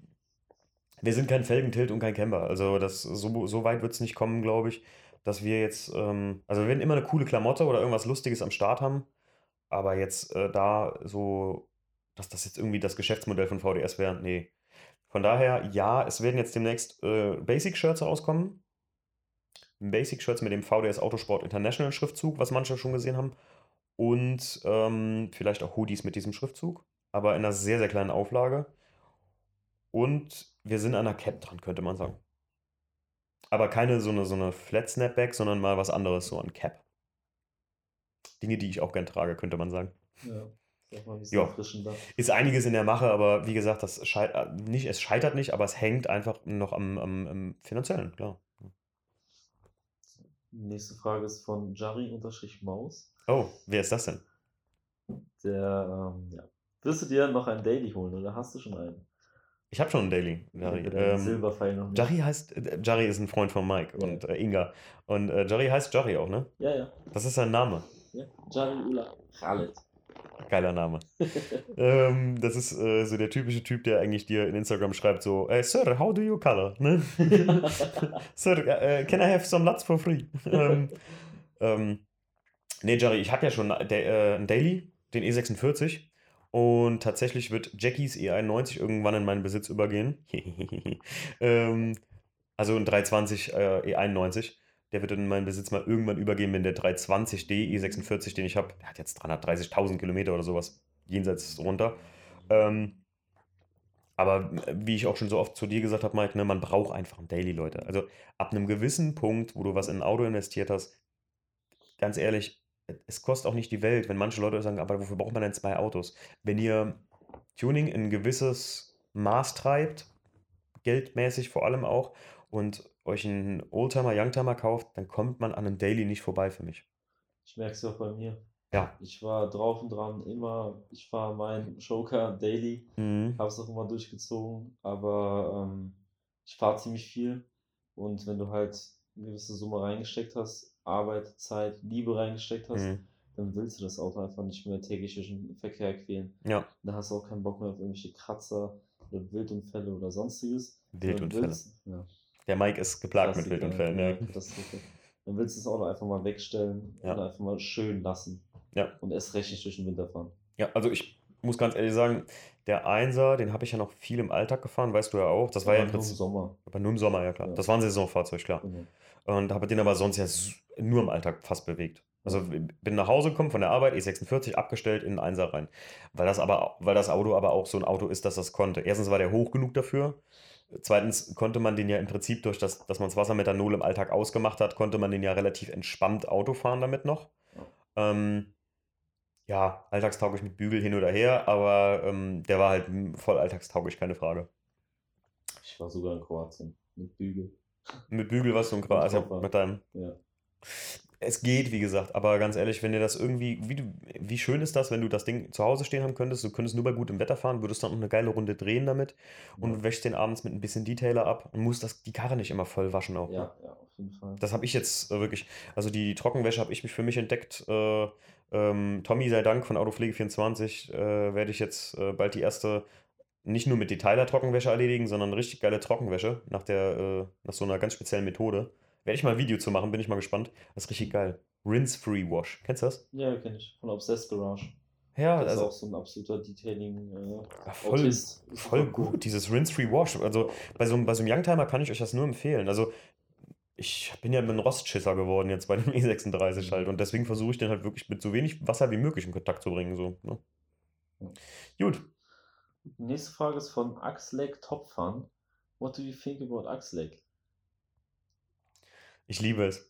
Wir sind kein Felgentilt und kein Camber. Also das, so, so weit wird es nicht kommen, glaube ich, dass wir jetzt. Ähm, also wir werden immer eine coole Klamotte oder irgendwas Lustiges am Start haben. Aber jetzt äh, da so, dass das jetzt irgendwie das Geschäftsmodell von VDS wäre, nee. Von daher, ja, es werden jetzt demnächst äh, Basic-Shirts rauskommen. Basic-Shirts mit dem VDS Autosport International Schriftzug, was manche schon gesehen haben. Und ähm, vielleicht auch Hoodies mit diesem Schriftzug, aber in einer sehr, sehr kleinen Auflage. Und wir sind an einer Cap dran, könnte man sagen. Aber keine so eine, so eine Flat Snapback, sondern mal was anderes, so ein Cap. Dinge, die ich auch gern trage, könnte man sagen. Ja, ein Ja. Ist einiges in der Mache, aber wie gesagt, das schei- äh, nicht, es scheitert nicht, aber es hängt einfach noch am, am, am finanziellen, klar. Nächste Frage ist von Jari-Maus. Oh, wer ist das denn? Der, ähm, ja. Wirst du dir noch einen Daily holen oder hast du schon einen? Ich habe schon einen Daily. Jari. Den Ähm, Silberpfeil noch nicht. Jari heißt, äh, Jari ist ein Freund von Mike Ja. und äh, Inga. Und äh, Jari heißt Jari auch, ne? Ja, ja. Das ist sein Name. ja. Jari Ula Khaled. Geiler Name. ähm, das ist äh, so der typische Typ, der eigentlich dir in Instagram schreibt so, äh, Sir, how do you color? Ne? Sir, äh, can I have some nuts for free? ähm, ähm, nee, Jerry, ich habe ja schon äh, einen Daily, den E46. Und tatsächlich wird Jackies E91 irgendwann in meinen Besitz übergehen. ähm, also ein 320 äh, E91. Der wird in meinen Besitz mal irgendwann übergehen, wenn der 320D E46, den ich habe, der hat jetzt 330.000 Kilometer oder sowas jenseits runter. Ähm, aber äh, wie ich auch schon so oft zu dir gesagt habe, Mike, ne, man braucht einfach ein Daily, Leute. Also ab einem gewissen Punkt, wo du was in ein Auto investiert hast, ganz ehrlich, es kostet auch nicht die Welt, wenn manche Leute sagen, aber wofür braucht man denn zwei Autos? Wenn ihr Tuning in ein gewisses Maß treibt, geldmäßig vor allem auch, und euch einen Oldtimer, Youngtimer kauft, dann kommt man an einem Daily nicht vorbei für mich. Ich merke es auch bei mir. Ja. Ich war drauf und dran, immer, ich fahre meinen Joker Daily, Mhm. habe es auch immer durchgezogen, aber ähm, ich fahre ziemlich viel und wenn du halt eine gewisse Summe reingesteckt hast, Arbeit, Zeit, Liebe reingesteckt hast, Mhm. dann willst du das Auto einfach nicht mehr täglich durch den Verkehr quälen. Ja, Da hast du auch keinen Bock mehr auf irgendwelche Kratzer oder Wildunfälle oder sonstiges. Wildunfälle. willst- Ja, Der Mike ist geplagt mit Wildunfällen. ja, Ja. Katastrophe. Dann willst du das Auto einfach mal wegstellen Ja. und einfach mal schön lassen. Ja. Und erst recht nicht durch den Winter fahren. ja, also ich muss ganz ehrlich sagen, der Einser, den habe ich ja noch viel im Alltag gefahren, weißt du ja auch. Das war ja im Aber nur im Prinzip, Sommer. aber nur im Sommer, ja klar. Ja. Das war ein Saisonfahrzeug, klar. Genau. Und habe den aber sonst ja nur im Alltag fast bewegt. Also bin nach Hause gekommen von der Arbeit, E46 abgestellt in einen 1er rein. Weil das aber, weil das Auto aber auch so ein Auto ist, dass das konnte. Erstens war der hoch genug dafür. Zweitens konnte man den ja im Prinzip durch das, dass man das Wassermethanol im Alltag ausgemacht hat, konnte man den ja relativ entspannt Auto fahren damit noch. Ähm, ja, alltagstauglich mit Bügel hin oder her, aber ähm, der war halt voll alltagstauglich, keine Frage. Ich war sogar in Kroatien mit Bügel. Mit Bügel warst du in Kroatien, also mit deinem. Ja. Es geht, wie gesagt, aber ganz ehrlich, wenn dir das irgendwie, wie, du, wie schön ist das, wenn du das Ding zu Hause stehen haben könntest, du könntest nur bei gutem Wetter fahren, würdest dann noch eine geile Runde drehen damit und ja. wäschst den abends mit ein bisschen Detailer ab und musst das, die Karre nicht immer voll waschen auch. Ne? Ja, ja, auf jeden Fall. Das habe ich jetzt äh, wirklich, also die Trockenwäsche habe ich mich für mich entdeckt. Äh, ähm, Tommy sei Dank von Autopflege24 äh, werde ich jetzt äh, bald die erste nicht nur mit Detailer Trockenwäsche erledigen, sondern richtig geile Trockenwäsche nach der äh, nach so einer ganz speziellen Methode. Werde ich mal ein Video zu machen, bin ich mal gespannt. Das ist richtig geil. Rinse-Free Wash. Kennst du das? Ja, kenne ich. Von Obsessed Garage. Ja, das also, ist auch so ein absoluter Detailing. Äh, voll, voll gut, dieses Rinse-Free Wash. Also bei so, bei so einem Youngtimer kann ich euch das nur empfehlen. Also ich bin ja ein Rostschisser geworden jetzt bei dem E36 halt und deswegen versuche ich den halt wirklich mit so wenig Wasser wie möglich in Kontakt zu bringen. So, ne? Gut. Nächste Frage ist von Axlek Topfan. What do you think about Axlek? Ich liebe es.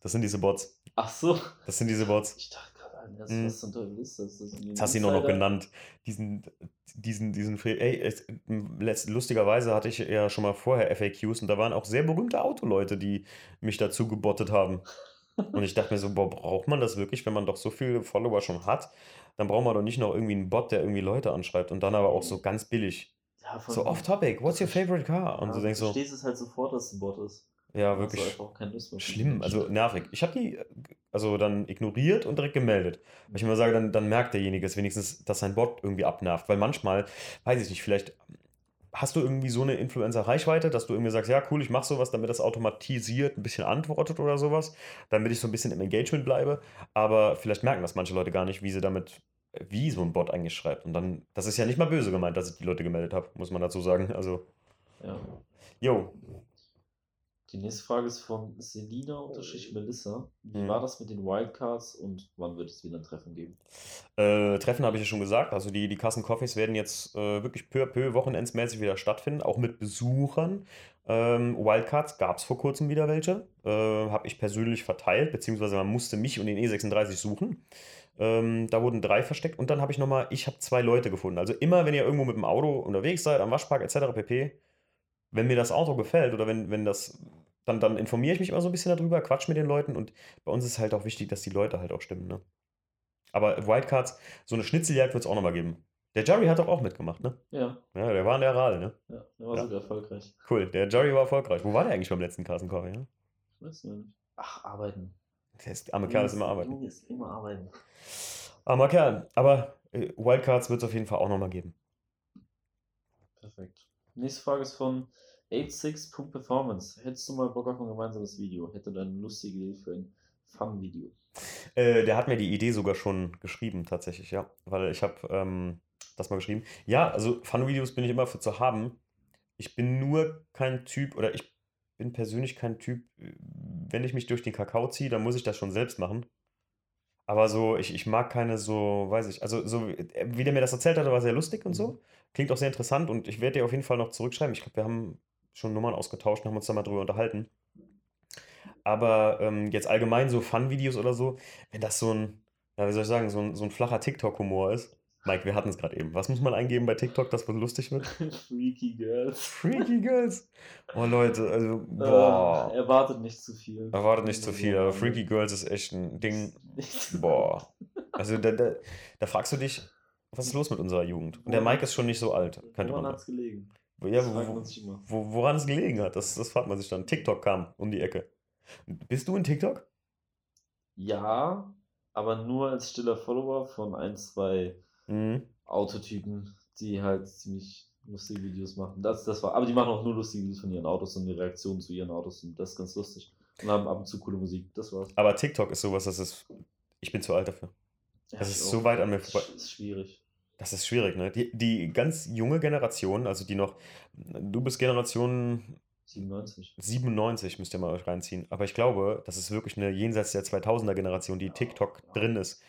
Das sind diese Bots. Ach so. Das sind diese Bots. Ich dachte gerade, das, mm. was Teufel ist das? das Jetzt hast du ihn auch noch genannt. Diesen, diesen, diesen, ey, es, lustigerweise hatte ich ja schon mal vorher FAQs und da waren auch sehr berühmte Autoleute, die mich dazu gebottet haben. Und ich dachte mir so, boah, braucht man das wirklich, wenn man doch so viele Follower schon hat? Dann braucht man doch nicht noch irgendwie einen Bot, der irgendwie Leute anschreibt und dann aber auch so ganz billig. Ja, so off-topic, what's your favorite car? Und ja, du denkst so. Du verstehst es halt sofort, dass es ein Bot ist. Ja, wirklich. Schlimm, also nervig. Ich habe die also dann ignoriert und direkt gemeldet. Weil ich immer sage, dann, dann merkt derjenige es wenigstens, dass sein Bot irgendwie abnervt. Weil manchmal, weiß ich nicht, vielleicht hast du irgendwie so eine Influencer-Reichweite, dass du irgendwie sagst, ja, cool, ich mache sowas, damit das automatisiert ein bisschen antwortet oder sowas, damit ich so ein bisschen im Engagement bleibe. Aber vielleicht merken das manche Leute gar nicht, wie sie damit, wie so ein Bot eigentlich schreibt. Und dann, das ist ja nicht mal böse gemeint, dass ich die Leute gemeldet habe, muss man dazu sagen. Also, ja. Jo, die nächste Frage ist von Selina Melissa. Wie mhm. war das mit den Wildcards und wann wird es wieder ein Treffen geben? Äh, Treffen habe ich ja schon gesagt. Also die, die Kassen Coffees werden jetzt äh, wirklich peu à peu wochenendsmäßig wieder stattfinden, auch mit Besuchern. Ähm, Wildcards gab es vor kurzem wieder welche. Äh, habe ich persönlich verteilt, beziehungsweise man musste mich und den E36 suchen. Ähm, da wurden drei versteckt und dann habe ich nochmal, ich habe zwei Leute gefunden. Also immer, wenn ihr irgendwo mit dem Auto unterwegs seid, am Waschpark etc. pp., wenn mir das Auto gefällt oder wenn, wenn das dann, dann informiere ich mich immer so ein bisschen darüber, quatsch mit den Leuten und bei uns ist halt auch wichtig, dass die Leute halt auch stimmen. Ne? Aber Wildcards, so eine Schnitzeljagd wird es auch nochmal geben. Der Jerry hat doch auch mitgemacht, ne? Ja. Ja, der war in der Rale, ne? Ja, der war ja. sogar erfolgreich. Cool, der Jerry war erfolgreich. Wo war der eigentlich beim letzten Kassenkocher, ja? Ich weiß nicht. Ach, arbeiten. Der ist, arme Kerl ist immer arbeiten. Junge ist immer arbeiten. Armer Kerl. Aber äh, Wildcards wird es auf jeden Fall auch nochmal geben. Perfekt. Nächste Frage ist von 86.performance. Hättest du mal Bock auf ein gemeinsames Video? Hätte dann eine lustige Idee für ein Fun-Video? Äh, der hat mir die Idee sogar schon geschrieben, tatsächlich, ja. Weil ich habe ähm, das mal geschrieben. Ja, also Fun-Videos bin ich immer für zu haben. Ich bin nur kein Typ, oder ich bin persönlich kein Typ, wenn ich mich durch den Kakao ziehe, dann muss ich das schon selbst machen. Aber so, ich, ich mag keine so, weiß ich, also so, wie der mir das erzählt hat, war sehr lustig und so. Mhm. Klingt auch sehr interessant und ich werde dir auf jeden Fall noch zurückschreiben. Ich glaube, wir haben schon Nummern ausgetauscht und haben uns da mal drüber unterhalten. Aber ähm, jetzt allgemein so Fun-Videos oder so, wenn das so ein, ja, wie soll ich sagen, so ein, so ein flacher TikTok-Humor ist. Mike, wir hatten es gerade eben. Was muss man eingeben bei TikTok, dass was lustig wird? Freaky Girls. Freaky Girls. Oh Leute, also, äh, boah. Uh, erwartet nicht zu viel. Erwartet nicht zu viel, aber Freaky Girls ist echt ein Ding. Boah. Also da, da, da fragst du dich, was ist los mit unserer Jugend? Und der Mike ist schon nicht so alt. Könnte Woran hat es gelegen? Ja, wo, wo, woran es gelegen hat, das, das fragt man sich dann. TikTok kam um die Ecke. Bist du in TikTok? Ja, aber nur als stiller Follower von ein, zwei mhm. Autotypen, die halt ziemlich lustige Videos machen. Das, das war, aber die machen auch nur lustige Videos von ihren Autos und die Reaktionen zu ihren Autos und das ist ganz lustig. Und haben ab und zu coole Musik. Das war's. Aber TikTok ist sowas, das ist. Ich bin zu alt dafür. Ja, das ist so weit an mir vorbei. Das ist schwierig. Das ist schwierig, ne? Die, die ganz junge Generation, also die noch, du bist Generation 97. 97 müsst ihr mal euch reinziehen. Aber ich glaube, das ist wirklich eine jenseits der 2000er Generation, die TikTok drin ist.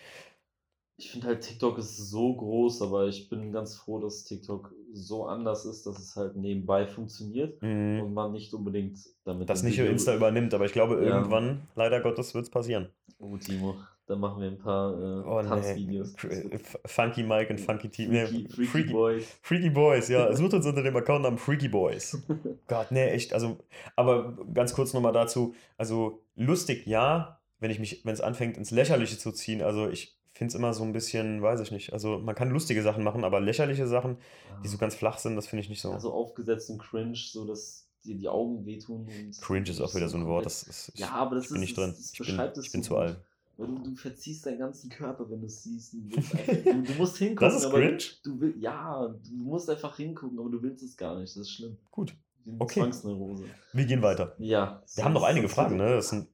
Ich finde halt, TikTok ist so groß, aber ich bin ganz froh, dass TikTok so anders ist, dass es halt nebenbei funktioniert Mhm. und man nicht unbedingt damit Das nicht Insta übernimmt, aber ich glaube, Ja. irgendwann, leider Gottes, wird es passieren. Oh, Timo, dann machen wir ein paar äh, Oh, nee. Tanzvideos. Wird F- Funky Mike und Funky Team. nee, Freaky, Freaky Freaky, Boys. Freaky Boys, ja. Sucht uns unter dem Accountnamen Freaky Boys. Gott, nee, echt. Also, aber ganz kurz nochmal dazu. Also, lustig, ja, wenn ich mich, wenn es anfängt, ins Lächerliche zu ziehen. Also, ich finde es immer so ein bisschen, weiß ich nicht. Also, man kann lustige Sachen machen, aber lächerliche Sachen, die so ganz flach sind, das finde ich nicht so. Also aufgesetzt und cringe, so dass dir die Augen wehtun. Und Cringe ist auch wieder so ein Wort. Das ist, ich, ja, aber das ich bin ist, nicht drin. Das, das Ich bin, ich bin zu alt. Weil du, du verziehst deinen ganzen Körper, wenn du es siehst. Du, du, du musst hingucken. Das ist aber cringe? Du will, ja, du musst einfach hingucken, aber du willst es gar nicht. Das ist schlimm. Gut. Okay. Zwangsneurose. Wir gehen weiter. Ja. Wir haben noch einige Fragen, ne? Das sind,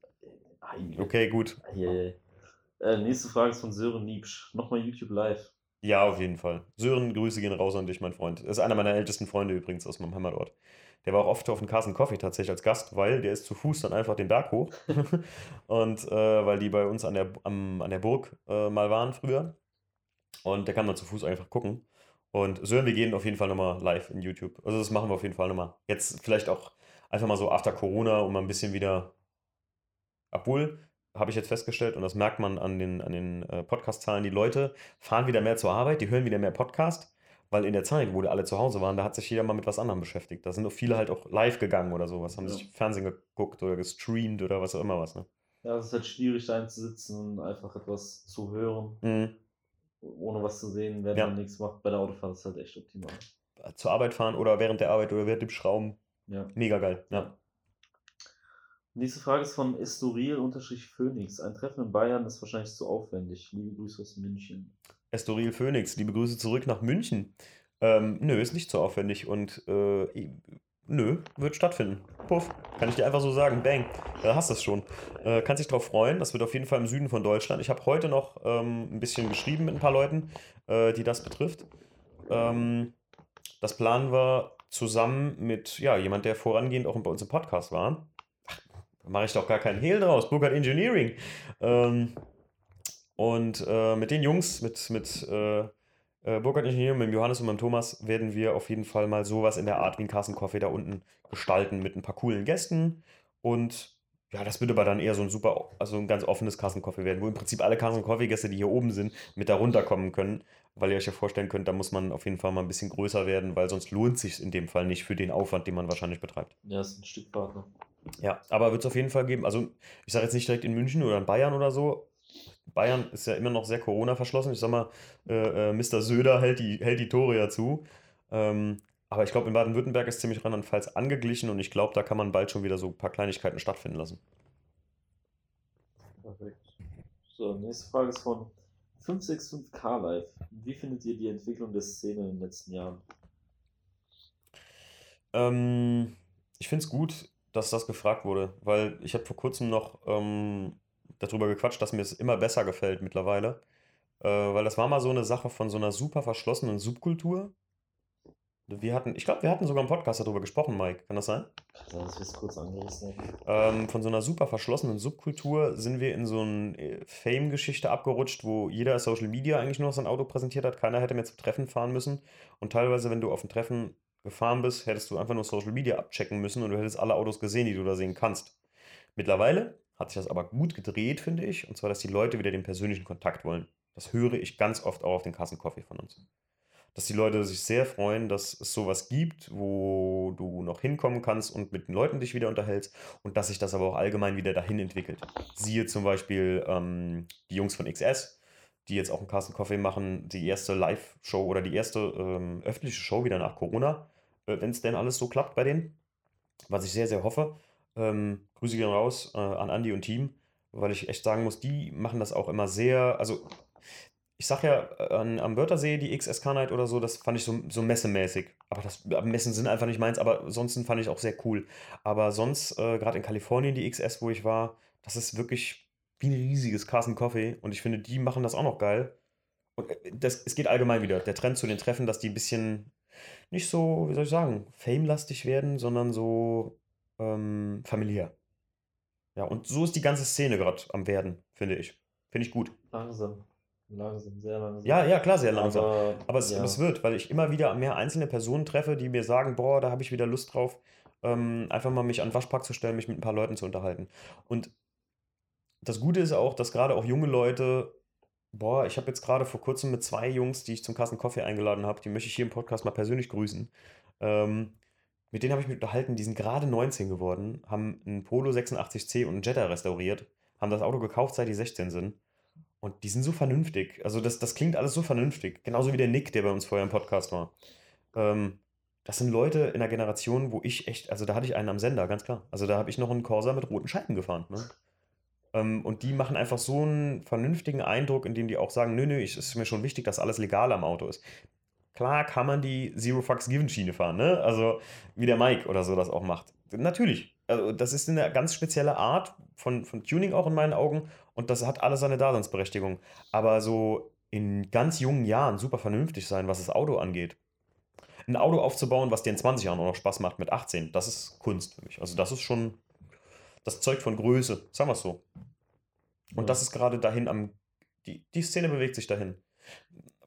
okay, gut. Äh, nächste Frage ist von Sören Niebsch. Nochmal YouTube Live. Ja, auf jeden Fall. Sören, Grüße gehen raus an dich, mein Freund. Das ist einer meiner ältesten Freunde übrigens aus meinem Heimatort. Der war auch oft auf dem Carsten Coffee tatsächlich als Gast, weil der ist zu Fuß dann einfach den Berg hoch. und äh, weil die bei uns an der, am, an der Burg äh, mal waren früher. Und der kann dann zu Fuß einfach gucken. Und Sören, wir gehen auf jeden Fall nochmal live in YouTube. Also das machen wir auf jeden Fall nochmal. Jetzt vielleicht auch einfach mal so after Corona, um mal ein bisschen wieder. Obwohl, habe ich jetzt festgestellt, und das merkt man an den, an den äh, Podcast-Zahlen, die Leute fahren wieder mehr zur Arbeit, die hören wieder mehr Podcast, weil in der Zeit, wo die alle zu Hause waren, da hat sich jeder mal mit was anderem beschäftigt. Da sind auch viele halt auch live gegangen oder sowas, haben Ja. sich Fernsehen geguckt oder gestreamt oder was auch immer was. Ne? Ja, es ist halt schwierig, da einzusitzen und einfach etwas zu hören, Mhm. ohne was zu sehen, während Ja. man nichts macht. Bei der Autofahrt ist halt echt optimal. Zur Arbeit fahren oder während der Arbeit oder während dem Schrauben. Ja. Mega geil. Ja. Nächste Frage ist von Estoril-Phoenix. Ein Treffen in Bayern ist wahrscheinlich zu aufwendig. Liebe Grüße aus München. Estoril Phoenix, liebe Grüße zurück nach München. Ähm, nö, ist nicht so aufwendig und äh, nö, wird stattfinden. Puff, kann ich dir einfach so sagen. Bang, da hast du es schon. Äh, kannst dich drauf freuen. Das wird auf jeden Fall im Süden von Deutschland. Ich habe heute noch ähm, ein bisschen geschrieben mit ein paar Leuten, äh, die das betrifft. Ähm, das planen wir zusammen mit ja, jemand, der vorangehend auch bei uns im Podcast war. Mache ich doch gar keinen Hehl draus. Burkhardt Engineering. Ähm, und äh, mit den Jungs, mit, mit äh, äh, Burkhard Ingenieur, mit dem Johannes und mit dem Thomas, werden wir auf jeden Fall mal sowas in der Art wie ein Carsten Coffee da unten gestalten mit ein paar coolen Gästen. Und ja, das wird aber dann eher so ein super, also ein ganz offenes Carsten Coffee werden, wo im Prinzip alle Carsten Coffee Gäste, die hier oben sind, mit da runterkommen können. Weil ihr euch ja vorstellen könnt, da muss man auf jeden Fall mal ein bisschen größer werden, weil sonst lohnt sich in dem Fall nicht für den Aufwand, den man wahrscheinlich betreibt. Ja, ist ein Stückpartner. Ja, aber wird es auf jeden Fall geben. Also, ich sage jetzt nicht direkt in München oder in Bayern oder so. Bayern ist ja immer noch sehr Corona-verschlossen. Ich sag mal, äh, äh, Mr. Söder hält die, hält die Tore ja zu. Ähm, aber ich glaube, in Baden-Württemberg ist ziemlich Rheinland-Pfalz angeglichen und ich glaube, da kann man bald schon wieder so ein paar Kleinigkeiten stattfinden lassen. Perfekt. So, nächste Frage ist von 565K Live. Wie findet ihr die Entwicklung der Szene in den letzten Jahren? Ähm, ich finde es gut, dass das gefragt wurde, weil ich habe vor kurzem noch ähm, darüber gequatscht, dass mir es immer besser gefällt mittlerweile. Äh, weil das war mal so eine Sache von so einer super verschlossenen Subkultur. Wir hatten, ich glaube, wir hatten sogar im Podcast darüber gesprochen, Mike. Kann das sein? Dass wir es kurz angerissen. Ähm, von so einer super verschlossenen Subkultur sind wir in so eine äh, Fame-Geschichte abgerutscht, wo jeder Social Media eigentlich nur noch sein Auto präsentiert hat. Keiner hätte mehr zum Treffen fahren müssen. Und teilweise, wenn du auf ein Treffen gefahren bist, hättest du einfach nur Social Media abchecken müssen und du hättest alle Autos gesehen, die du da sehen kannst. Mittlerweile hat sich das aber gut gedreht, finde ich. Und zwar, dass die Leute wieder den persönlichen Kontakt wollen. Das höre ich ganz oft auch auf den Kassencoffee von uns dass die Leute sich sehr freuen, dass es sowas gibt, wo du noch hinkommen kannst und mit den Leuten dich wieder unterhältst und dass sich das aber auch allgemein wieder dahin entwickelt. Siehe zum Beispiel ähm, die Jungs von XS, die jetzt auch einen Carsten Coffee machen, die erste Live-Show oder die erste ähm, öffentliche Show wieder nach Corona, äh, wenn es denn alles so klappt bei denen, was ich sehr, sehr hoffe. Ähm, Grüße gehen raus äh, an Andy und Team, weil ich echt sagen muss, die machen das auch immer sehr, also ich sag ja, an, am Wörthersee, die XSK Night oder so, das fand ich so, so messemäßig. Aber das Messen sind einfach nicht meins, aber ansonsten fand ich auch sehr cool. Aber sonst, äh, gerade in Kalifornien, die XS, wo ich war, das ist wirklich wie ein riesiges Carson Coffee. Und ich finde, die machen das auch noch geil. Und äh, das, es geht allgemein wieder. Der Trend zu den Treffen, dass die ein bisschen nicht so, wie soll ich sagen, fame-lastig werden, sondern so ähm, familiär. Ja, und so ist die ganze Szene gerade am werden, finde ich. Finde ich gut. Langsam. Langsam, sehr langsam. Ja, ja, klar, sehr langsam. Aber, Aber es, ja. aber es wird, weil ich immer wieder mehr einzelne Personen treffe, die mir sagen, boah, da habe ich wieder Lust drauf, ähm, einfach mal mich an den Waschpark zu stellen, mich mit ein paar Leuten zu unterhalten. Und das Gute ist auch, dass gerade auch junge Leute, boah, ich habe jetzt gerade vor kurzem mit zwei Jungs, die ich zum Kassen Kaffee eingeladen habe, die möchte ich hier im Podcast mal persönlich grüßen. Ähm, mit denen habe ich mich unterhalten, die sind gerade 19 geworden, haben einen Polo 86C und einen Jetta restauriert, haben das Auto gekauft, seit die 16 sind. Und die sind so vernünftig. Also das, das klingt alles so vernünftig. Genauso wie der Nick, der bei uns vorher im Podcast war. Ähm, das sind Leute in der Generation, wo ich echt, also da hatte ich einen am Sender, ganz klar. Also da habe ich noch einen Corsa mit roten Scheiben gefahren. Ne? Ähm, und die machen einfach so einen vernünftigen Eindruck, indem die auch sagen, nö, nö, es ist mir schon wichtig, dass alles legal am Auto ist. Klar kann man die Zero Fucks Given Schiene fahren, ne? Also wie der Mike oder so das auch macht. Natürlich. Also das ist eine ganz spezielle Art von, von Tuning auch in meinen Augen und das hat alles seine Daseinsberechtigung. Aber so in ganz jungen Jahren super vernünftig sein, was das Auto angeht. Ein Auto aufzubauen, was dir in 20 Jahren auch noch Spaß macht mit 18, das ist Kunst für mich. Also das ist schon, das zeugt von Größe, sagen wir es so. Und Ja. das ist gerade dahin am, die, die Szene bewegt sich dahin.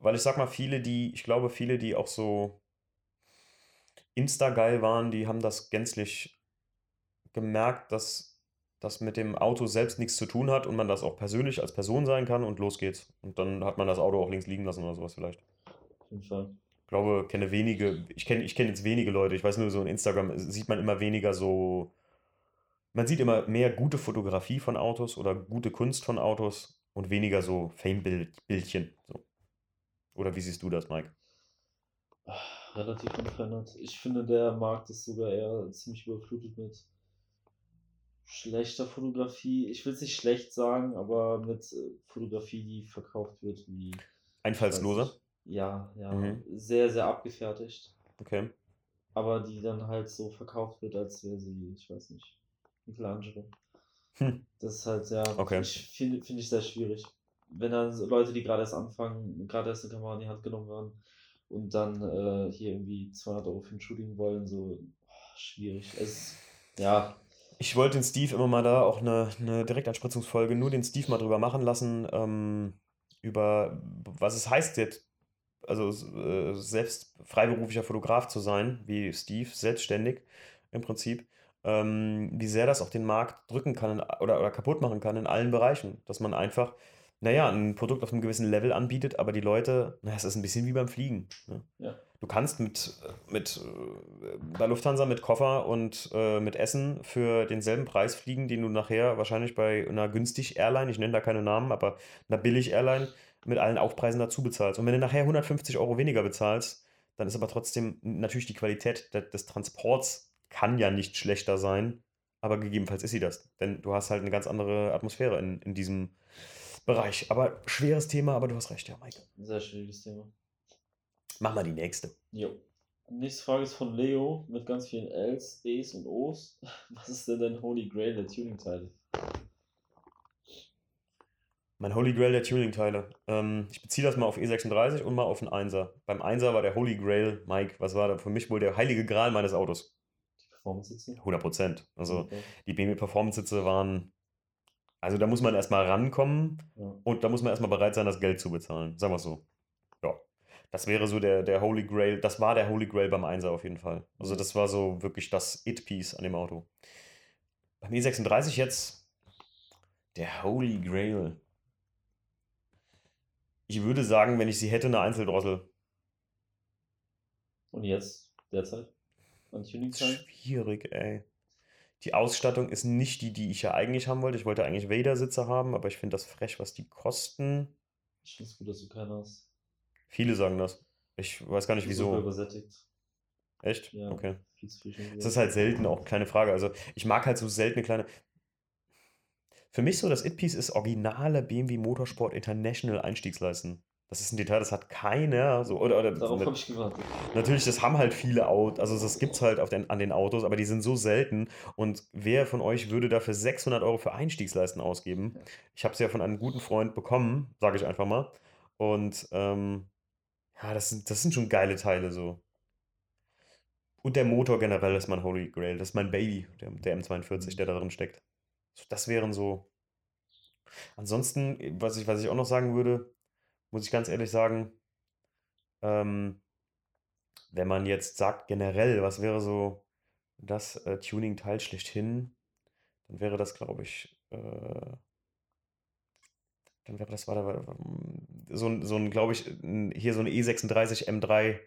Weil ich sag mal, viele, die, ich glaube, viele, die auch so Insta-geil waren, die haben das gänzlich gemerkt, dass das mit dem Auto selbst nichts zu tun hat und man das auch persönlich als Person sein kann und los geht's. Und dann hat man das Auto auch links liegen lassen oder sowas vielleicht. Auf jeden Fall. Ich glaube, kenne wenige, ich kenne ich kenn jetzt wenige Leute, ich weiß nur so in Instagram sieht man immer weniger so, man sieht immer mehr gute Fotografie von Autos oder gute Kunst von Autos und weniger so Fame-Bildchen. So. Oder wie siehst du das, Mike? Ah, Relativ unverändert. Ich finde, der Markt ist sogar eher ziemlich überflutet mit schlechter Fotografie. Ich will es nicht schlecht sagen, aber mit äh, Fotografie, die verkauft wird wie. nicht. Ja, ja. Mhm. Sehr, sehr abgefertigt. Okay. Aber die dann halt so verkauft wird, als wäre sie, ich weiß nicht, Michelangelo. Hm. Das ist halt sehr, Okay. finde find ich sehr schwierig. Wenn dann Leute, die gerade erst anfangen, gerade erst eine Kamera in die Hand genommen haben und dann äh, hier irgendwie 200 Euro für ein Shooting wollen, so oh, schwierig. Es, ja, Ich wollte den Steve immer mal da auch eine, eine Direktanspritzungsfolge, nur den Steve mal drüber machen lassen, ähm, über was es heißt jetzt, also äh, selbst freiberuflicher Fotograf zu sein, wie Steve, selbstständig im Prinzip, ähm, wie sehr das auch den Markt drücken kann in, oder, oder kaputt machen kann in allen Bereichen. Dass man einfach, naja, ein Produkt auf einem gewissen Level anbietet, aber die Leute, naja, es ist ein bisschen wie beim Fliegen. Ne? ja, Du kannst mit, mit äh, bei Lufthansa mit Koffer und äh, mit Essen für denselben Preis fliegen, den du nachher wahrscheinlich bei einer günstig Airline, ich nenne da keine Namen, aber einer billig Airline mit allen Aufpreisen dazu bezahlst. Und wenn du nachher 150 Euro weniger bezahlst, dann ist aber trotzdem natürlich die Qualität de- des Transports kann ja nicht schlechter sein, aber gegebenenfalls ist sie das. Denn du hast halt eine ganz andere Atmosphäre in, in diesem Bereich. Aber schweres Thema, aber du hast recht, ja, Mike. sehr schwieriges Thema. Mach mal die nächste. Jo. Nächste Frage ist von Leo mit ganz vielen Ls, E's und O's. Was ist denn dein Holy Grail der Tuning-Teile? Mein Holy Grail der Tuning-Teile. Ähm, ich beziehe das mal auf E36 und mal auf einen 1er. Beim 1er war der Holy Grail, Mike, was war da für mich wohl der heilige Gral meines Autos? Die Performance-Sitze? 100 Prozent. Also Okay. die BMW Performance-Sitze waren, also da muss man erstmal rankommen Ja. und da muss man erstmal bereit sein, das Geld zu bezahlen. Sagen wir es so. Ja. Das wäre so der, der Holy Grail, das war der Holy Grail beim 1er auf jeden Fall. Also das war so wirklich das It-Piece an dem Auto. Beim E36 jetzt der Holy Grail. Ich würde sagen, wenn ich sie hätte, eine Einzeldrossel. Und jetzt, derzeit? Schwierig, ey. Die Ausstattung ist nicht die, die ich ja eigentlich haben wollte. Ich wollte eigentlich Vader-Sitze haben, aber ich finde das frech, was die kosten. Ich finde es gut, dass du keine hast. Viele sagen das. Ich weiß gar nicht Super wieso. übersättigt. Echt? Ja, Okay. Es ist halt selten auch, keine Frage. Also ich mag halt so seltene kleine. Für mich so, das It-Piece ist originale BMW Motorsport International Einstiegsleisten. Das ist ein Detail, das hat keiner. So, oder, oder Darauf habe ich gewartet. Natürlich, das haben halt viele Autos, also das gibt es halt auf den, an den Autos, aber die sind so selten. Und wer von euch würde dafür 600 Euro für Einstiegsleisten ausgeben? Ich habe es ja von einem guten Freund bekommen, sage ich einfach mal. Und ähm, ja, das sind, das sind schon geile Teile so. Und der Motor generell ist mein Holy Grail. Das ist mein Baby, der, der M42, Mhm. der da drin steckt. Das wären so. Ansonsten, was ich, was ich auch noch sagen würde, muss ich ganz ehrlich sagen, ähm, wenn man jetzt sagt, generell, was wäre so das äh, Tuning-Teil schlechthin, dann wäre das, glaube ich, äh, dann wäre das, warte, so ein, so ein glaube ich, hier so ein E36 M3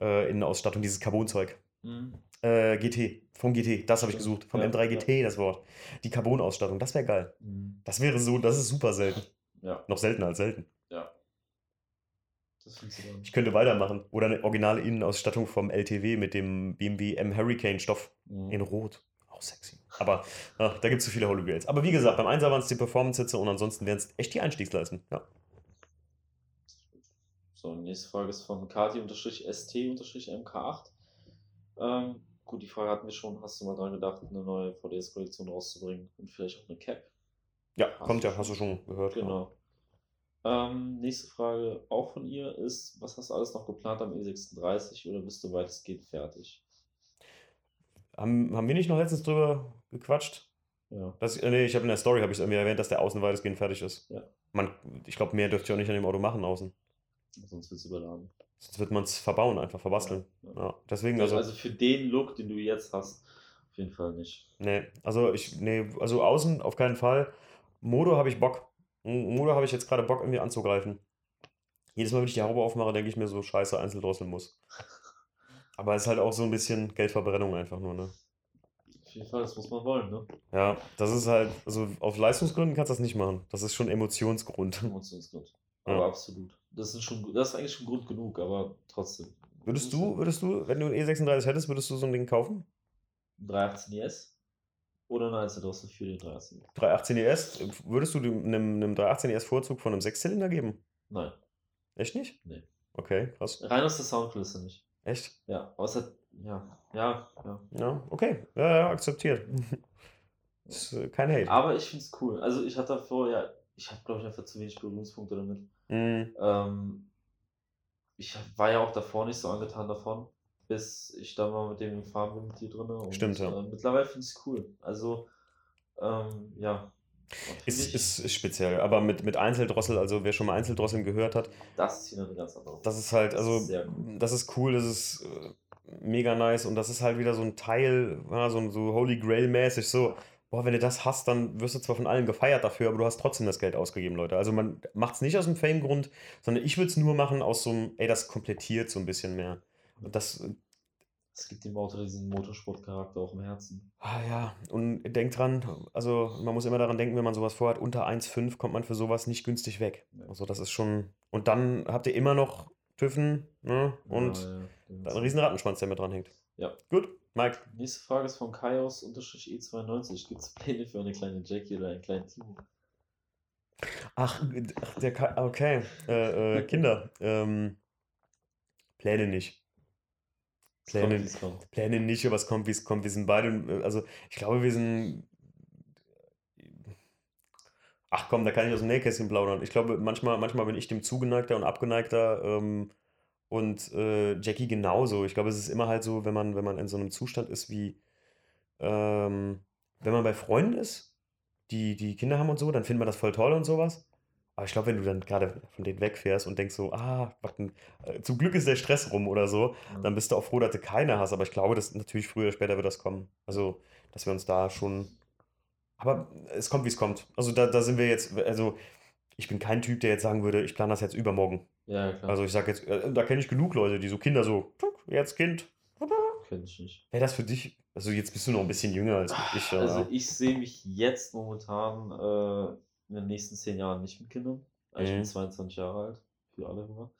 äh, Innenausstattung, dieses Carbon-Zeug. Mhm. Äh, GT, vom GT, das habe ich gesucht. Vom ja, M3 GT, das Wort. Die Carbon-Ausstattung, das wäre geil. Mhm. Das wäre so, das ist super selten. Ja, Noch seltener als selten. ja. Das findest du dann. Ich könnte weitermachen. Oder eine originale Innenausstattung vom LTW mit dem BMW M Hurricane Stoff Mhm. in Rot. Auch sexy. Aber ach, da gibt es zu viele Holy Grails. Aber wie gesagt, beim Einser waren es die Performance-Sitze und ansonsten wären es echt die Einstiegsleisten. Ja. So, nächste Frage ist von Kati-ST-MK8. Ähm, gut, die Frage hatten wir schon. Hast du mal dran gedacht, eine neue VDS-Kollektion rauszubringen und vielleicht auch eine Cap? Ja, Hast kommt ja, hast du schon gehört. Genau. Ähm, nächste Frage auch von ihr ist, was hast du alles noch geplant am E36 oder bist du weitestgehend fertig? Haben, haben wir nicht noch letztens drüber gequatscht? Ja. Das, äh, nee, ich habe in der Story habe ich irgendwie erwähnt, dass der außen weitestgehend fertig ist. Ja. Man, ich glaube, mehr dürfte ich auch nicht an dem Auto machen außen. Sonst wird es überladen. Sonst wird man es verbauen, einfach verbasteln. Ja, Ja, ja. deswegen, Also, also, also für den Look, den du jetzt hast, auf jeden Fall nicht. nee, also ich, nee, also außen auf keinen Fall. Modo habe ich Bock. M- Modo habe ich jetzt gerade Bock, irgendwie anzugreifen. Jedes Mal, wenn ich die Haube aufmache, denke ich mir so, scheiße, einzeln drosseln muss. Aber es ist halt auch so ein bisschen Geldverbrennung einfach nur, ne? Auf jeden Fall, das muss man wollen, ne? Ja, das ist halt, also auf Leistungsgründen kannst du das nicht machen. Das ist schon Emotionsgrund. Emotionsgrund. Aber Ja. absolut. Das ist schon, das ist eigentlich schon Grund genug, aber trotzdem. Würdest du, würdest du, wenn du einen E36 hättest, würdest du so ein Ding kaufen? 318 ES oder eine Einzeldrossel für den 318? 318 ES, würdest du dem- einem, einem 318 ES Vorzug von einem Sechszylinder geben? Nein, Echt nicht? Nee. Okay, krass. rein aus der Soundkulisse nicht. Echt? Ja, außer, ja, ja, ja. Ja, okay. Ja, ja, akzeptiert. ist äh, kein Hate. Aber ich finde es cool. Also ich hatte davor, ja, ich habe glaube ich einfach zu wenig Berührungspunkte damit. Mhm. Ähm, ich war ja auch davor nicht so angetan davon, bis ich da mal mit dem gefahren bin mit dir drin. Und, Stimmt, ja. Äh, mittlerweile finde ich es cool. Also, ähm, ja. Ist, ist, ist speziell, aber mit, mit Einzeldrossel, also wer schon mal Einzeldrosseln gehört hat, Das ist hier eine ganz andere. das ist halt, Das also ist sehr cool. das ist cool, das ist äh, mega nice und das ist halt wieder so ein Teil, ja, so, so Holy Grail-mäßig, so, boah, wenn du das hast, dann wirst du zwar von allen gefeiert dafür, aber du hast trotzdem das Geld ausgegeben, Leute. Also man macht es nicht aus dem Fame-Grund, sondern ich würde es nur machen aus so einem, ey, das komplettiert so ein bisschen mehr. Das, Es gibt dem Auto diesen Motorsportcharakter auch im Herzen. ah ja, und denkt dran, also man muss immer daran denken, wenn man sowas vorhat, unter 1,5 kommt man für sowas nicht günstig weg. Ja. Also das ist schon, und dann habt ihr immer noch TÜVen, ne, und Ja, ja, einen riesen Rattenschwanz, der mit dran hängt. Ja. Gut, Mike. Nächste Frage ist von Kaios-E92. Gibt es Pläne für eine kleine Jackie oder einen kleinen Timo? Ach, ach der Ka okay. Äh, äh, Kinder. Ähm, Pläne nicht. Pläne, kommt, kommt. Pläne nicht, aber es kommt, wie es kommt. Wir sind beide, also ich glaube, wir sind. Ach komm, da kann ich aus dem Nähkästchen plaudern. Ich glaube, manchmal, manchmal bin ich dem zugeneigter und abgeneigter ähm, und äh, Jackie genauso. Ich glaube, es ist immer halt so, wenn man, wenn man in so einem Zustand ist wie, ähm, wenn man bei Freunden ist, die, die Kinder haben und so, dann findet man das voll toll und sowas. Aber ich glaube, wenn du dann gerade von denen wegfährst und denkst so, ah, äh, zum Glück ist der Stress rum oder so, Ja. dann bist du auch froh, dass du keine hast. Aber ich glaube, dass natürlich früher oder später wird das kommen. Also, dass wir uns da schon. Aber es kommt, wie es kommt. Also, da, da sind wir jetzt. Also, ich bin kein Typ, der jetzt sagen würde, ich plane das jetzt übermorgen. Ja, klar. Also, ich sage jetzt, äh, da kenne ich genug Leute, die so Kinder so, jetzt Kind. Kenn ich nicht. Wäre das für dich? Also, jetzt bist du noch ein bisschen jünger als ich. ja. Also ich sehe mich jetzt momentan äh, in den nächsten zehn Jahren nicht mit Kindern. Also Ich bin Mhm. 22 Jahre alt, für alle Hörer.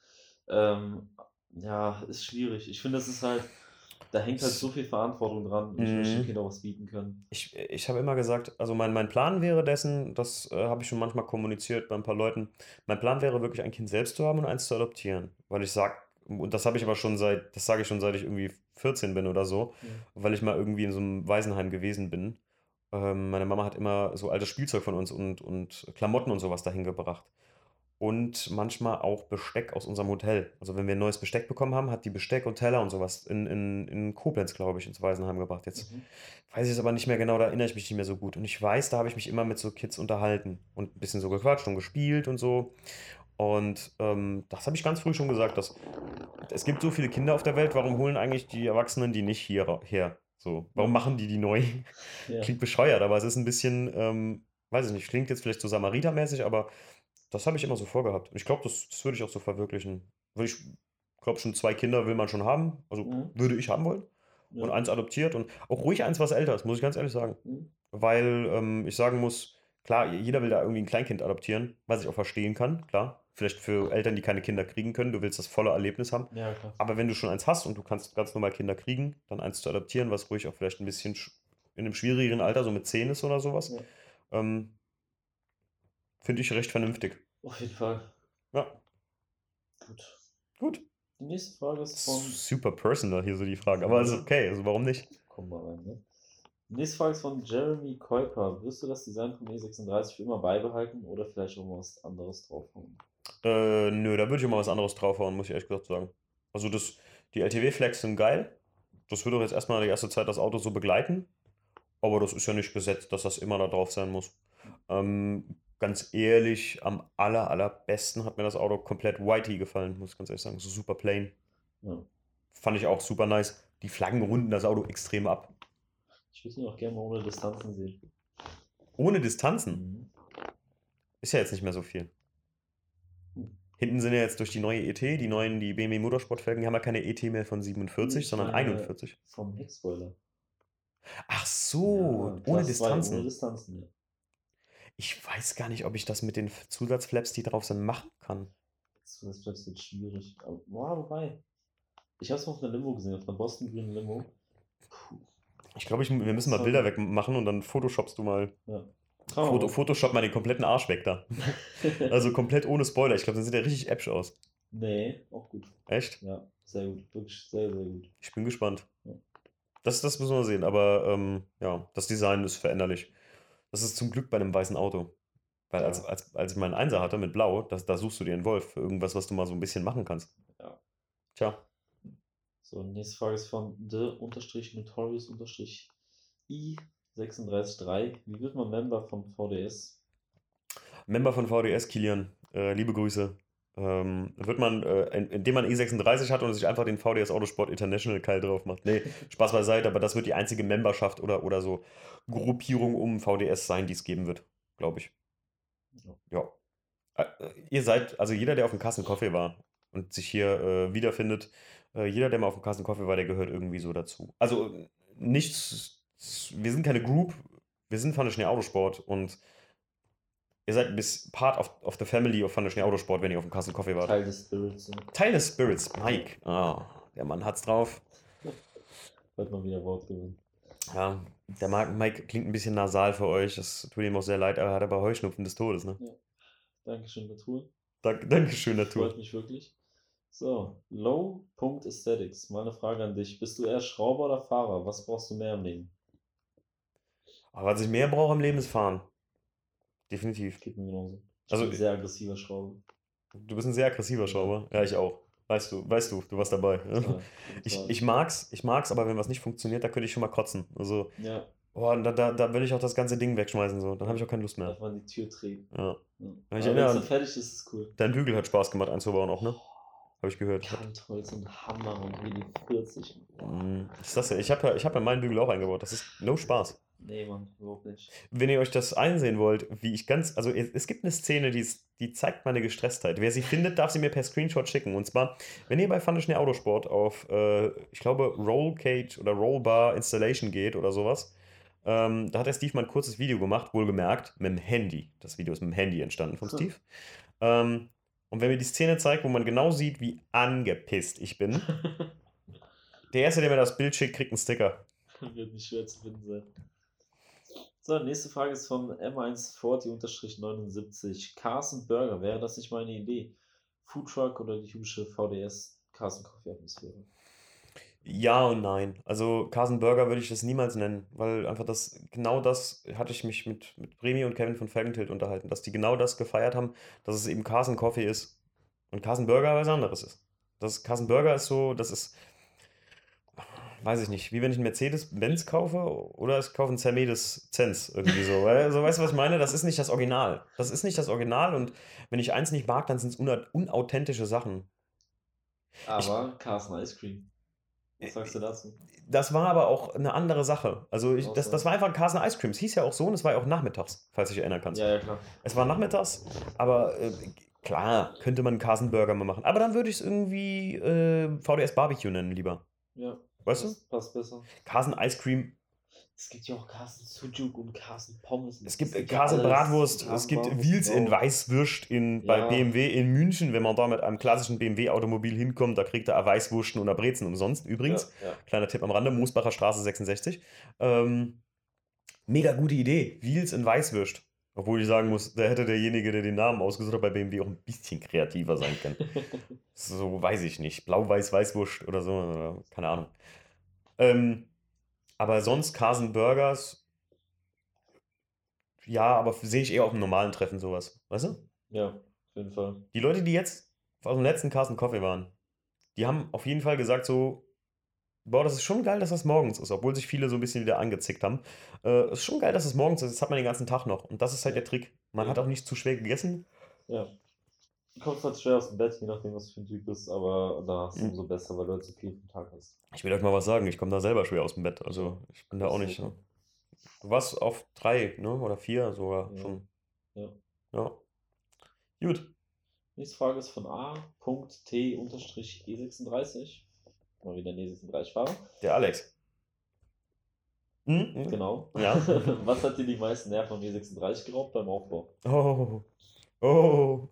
Ähm, ja, ist schwierig. Ich finde, das ist halt, da hängt halt so viel Verantwortung dran und ich möchte Mhm. den Kindern was bieten können. Ich, ich habe immer gesagt, also mein, mein Plan wäre dessen, das äh, habe ich schon manchmal kommuniziert bei ein paar Leuten, mein Plan wäre wirklich ein Kind selbst zu haben und eins zu adoptieren. Weil ich sage, und das habe ich aber schon seit, das sage ich schon seit ich irgendwie 14 bin oder so, weil ich mal irgendwie in so einem Waisenheim gewesen bin. Ähm, meine Mama hat immer so altes Spielzeug von uns und, und Klamotten und sowas dahin gebracht. und manchmal auch Besteck aus unserem Hotel. Also wenn wir ein neues Besteck bekommen haben, hat die Besteck und Teller und sowas in, in, in Koblenz, glaube ich, ins Waisenheim gebracht. Jetzt Mhm. weiß ich es aber nicht mehr genau, da erinnere ich mich nicht mehr so gut. Und ich weiß, da habe ich mich immer mit so Kids unterhalten und ein bisschen so gequatscht und gespielt und so. Und ähm, das habe ich ganz früh schon gesagt, dass es gibt so viele Kinder auf der Welt, warum holen eigentlich die Erwachsenen die nicht hier ra- her? So, warum machen die die neu? Ja. Klingt bescheuert, aber es ist ein bisschen, ähm, weiß ich nicht, klingt jetzt vielleicht so Samaritermäßig, aber das habe ich immer so vorgehabt. Und ich glaube, das, das würde ich auch so verwirklichen. Würde ich glaube schon zwei Kinder will man schon haben. Also Mhm. würde ich haben wollen. Und Ja. eins adoptiert und auch ruhig eins, was älter ist, muss ich ganz ehrlich sagen. Mhm. Weil ähm, ich sagen muss, klar, jeder will da irgendwie ein Kleinkind adoptieren, was ich auch verstehen kann, klar. Vielleicht für Eltern, die keine Kinder kriegen können, du willst das volle Erlebnis haben. Ja, klar. Aber wenn du schon eins hast und du kannst ganz normal Kinder kriegen, dann eins zu adoptieren, was ruhig auch vielleicht ein bisschen sch- in einem schwierigeren Alter, so mit 10 ist oder sowas, Ja. ähm, finde ich recht vernünftig. Auf jeden Fall. Ja, Gut. gut. Die nächste Frage ist von. Super personal hier so die Frage, aber ist okay, also warum nicht? Komm mal rein, ne? Nächste Frage ist von Jeremy Kuiper. Wirst du das Design vom E36 für immer beibehalten oder vielleicht auch mal was anderes draufhauen? Äh, nö, da würde ich mal was anderes draufhauen, muss ich ehrlich gesagt sagen. Also das, die LTW-Flex sind geil. Das wird auch jetzt erstmal die erste Zeit das Auto so begleiten. Aber das ist ja nicht gesetzt, dass das immer da drauf sein muss. Ähm, ganz ehrlich, am aller, allerbesten hat mir das Auto komplett whitey gefallen, muss ich ganz ehrlich sagen. So super plain. Ja. Fand ich auch super nice. Die Flaggen runden das Auto extrem ab. Ich würde ihn auch gerne mal ohne Distanzen sehen. Ohne Distanzen Mhm. ist ja jetzt nicht mehr so viel. Hm. Hinten sind ja jetzt durch die neue ET, die neuen, die BMW Motorsportfelgen, die haben ja keine ET mehr von 47, Ich sondern meine, 41. Vom Heckspoiler. Ach so, Ja, ohne Distanzen. Ohne Distanzen, ja. Ich weiß gar nicht, ob ich das mit den Zusatzflaps, die drauf sind, machen kann. Bleibt jetzt schwierig. Aber, boah, wobei. Ich habe es mal auf einer Limo gesehen, auf einer Boston Green Limo. Puh. Ich glaube, wir müssen mal. Bilder wegmachen und dann photoshoppst du mal. Ja. Foto, Photoshop mal den kompletten Arsch weg da. Also komplett ohne Spoiler. Ich glaube, dann sieht er richtig äpsch aus. nee, auch gut. Echt? Ja, sehr gut. Wirklich sehr, sehr gut. Ich bin gespannt. Ja. Das, das müssen wir sehen. Aber ähm, ja, das Design ist veränderlich. Das ist zum Glück bei einem weißen Auto. Weil Ja. als, als, als ich meinen Einser hatte mit Blau, das, da suchst du dir einen Wolf für irgendwas, was du mal so ein bisschen machen kannst. Ja. Tja, So, nächste Frage ist von the-notorious-i363. Wie wird man Member von VDS? Member von VDS, Kilian, äh, liebe Grüße. Ähm, wird man, äh, in- indem man E36 hat und sich einfach den VDS Autosport International Keil drauf macht. Nee, Spaß beiseite, aber das wird die einzige Memberschaft oder, oder so Gruppierung um VDS sein, die es geben wird, glaube ich. Ja. Ja. Äh, ihr seid, also jeder, der auf dem Kassen Coffee war und sich hier äh, wiederfindet, äh, jeder, der mal auf dem Kassen Coffee war, der gehört irgendwie so dazu. Also nichts, wir sind keine Group, wir sind Schnee Autosport und ihr seid bis Part of, of the Family of Schnee Autosport, wenn ihr auf dem Kassen Coffee wart. Teil des Spirits. Ja. Teil des Spirits, Mike. Ah, der Mann hat's drauf. Wird mal wieder Wort gewinnen. Ja, der Mark- Mike klingt ein bisschen nasal für euch. Das tut ihm auch sehr leid, aber er hat aber Heuschnupfen des Todes, ne? Dankeschön, Natur. Dank, Dankeschön, Natur. Freut mich wirklich. So, Low.Aesthetics. Meine Frage an dich. Bist du eher Schrauber oder Fahrer? Was brauchst du mehr im Leben? Aber was ich mehr brauche im Leben ist fahren. Definitiv. Geht mir genauso. Ich Also- bin ein sehr aggressiver Schrauber. Du bist ein sehr aggressiver Schrauber. Ja, ich auch. Weißt du, weißt du, du warst dabei. Total, Ich, ich mag's, ich mag's, aber wenn was nicht funktioniert, da könnte ich schon mal kotzen. Also, Ja, boah, da, da, da will ich auch das ganze Ding wegschmeißen. So. Dann habe ich auch keine Lust mehr. darf man die Tür treten. Ja. Ja. Ja, ich Aber erinnere wenn fertig ist, ist es cool. Dein Bügel hat Spaß gemacht einzubauen auch, ne? Habe ich gehört. Kantholz und Hammer und WD-40. Mm, Ist das ja, ich habe ja, ich hab ja meinen Bügel auch eingebaut. Das ist no Spaß. Nee, Mann, überhaupt nicht. Wenn ihr euch das einsehen wollt, wie ich ganz, also es, gibt eine Szene, die, die zeigt meine Gestresstheit. Wer sie findet, darf sie mir per Screenshot schicken. Und zwar, wenn ihr bei Fun Schnee Autosport auf, äh, ich glaube, Roll Cage oder Rollbar Installation geht oder sowas, ähm, da hat der Steve mal ein kurzes Video gemacht, wohlgemerkt, mit dem Handy. Das Video ist mit dem Handy entstanden von Hm. Steve. Ähm, und wenn mir die Szene zeigt, wo man genau sieht, wie angepisst ich bin, der Erste, der mir das Bild schickt, kriegt einen Sticker. Wird nicht schwer zu finden sein. So, nächste Frage ist von M140-79. Carson Burger, wäre das nicht meine Idee? Foodtruck oder die typische VDS Carson Coffee Atmosphäre? Ja und nein. Also Carsten Burger würde ich das niemals nennen, weil einfach das, genau das hatte ich mich mit, mit Remy und Kevin von Felgentilt unterhalten, dass die genau das gefeiert haben, dass es eben Carsten Coffee ist und Carsten Burger was anderes ist. Das Carsten Burger ist so, das ist, weiß ich nicht, wie wenn ich einen Mercedes-Benz kaufe oder ich kaufe einen Mercedes-Zenz irgendwie so. Weil, so weißt du, was ich meine? Das ist nicht das Original. Das ist nicht das Original und wenn ich eins nicht mag, dann sind es unauthentische Sachen. Aber ich, Carsten Ice Cream. Was sagst du dazu? Das war aber auch eine andere Sache. Also ich, das, das war einfach Carsten Ice Cream. Es hieß ja auch so und es war ja auch nachmittags, falls ich erinnern kannst. Ja, ja, klar. Es war nachmittags, aber äh, klar, könnte man einen Carsten Burger mal machen. Aber dann würde ich es irgendwie äh, VDS Barbecue nennen, lieber. Ja. Weißt du? Passt besser. Carsten Ice Cream es gibt ja auch Carsten Sujuk und Carsten Pommes. Es gibt Carsten Bratwurst, es gibt Wheels in Weißwürst in, bei ja. BMW in München. Wenn man da mit einem klassischen BMW-Automobil hinkommt, da kriegt er Weißwursten und Brezen umsonst. Übrigens, ja, ja. kleiner Tipp am Rande, Moosbacher Straße 66. Ähm, mega gute Idee, Wheels in Weißwürst. Obwohl ich sagen muss, da hätte derjenige, der den Namen ausgesucht hat bei BMW, auch ein bisschen kreativer sein können. so weiß ich nicht. Blau-Weiß-Weißwurst oder so, keine Ahnung. Ähm, aber sonst Carson Burgers, ja, aber sehe ich eher auf einem normalen Treffen sowas. Weißt du? Ja, auf jeden Fall. Die Leute, die jetzt aus dem letzten Carson Coffee waren, die haben auf jeden Fall gesagt so, boah, das ist schon geil, dass das morgens ist, obwohl sich viele so ein bisschen wieder angezickt haben. Äh, ist schon geil, dass es morgens ist, das hat man den ganzen Tag noch. Und das ist halt der Trick. Man hat auch nicht zu schwer gegessen. Ja. Du kommst halt schwer aus dem Bett, je nachdem, was für ein Typ bist, aber da hast du mhm. umso besser, weil du halt so viel vom Tag hast. Ich will euch mal was sagen, ich komme da selber schwer aus dem Bett. Also ich bin da auch nicht. Ne? Du warst auf drei, ne? Oder vier sogar ja. schon. Ja. Ja. Gut. Nächste Frage ist von A.T-E36. Mal wieder ein E36-Fahrer. Der Alex. Mhm. Genau. Ja. was hat dir die meisten Nerven am E36 geraubt beim Aufbau? Oh. Oh.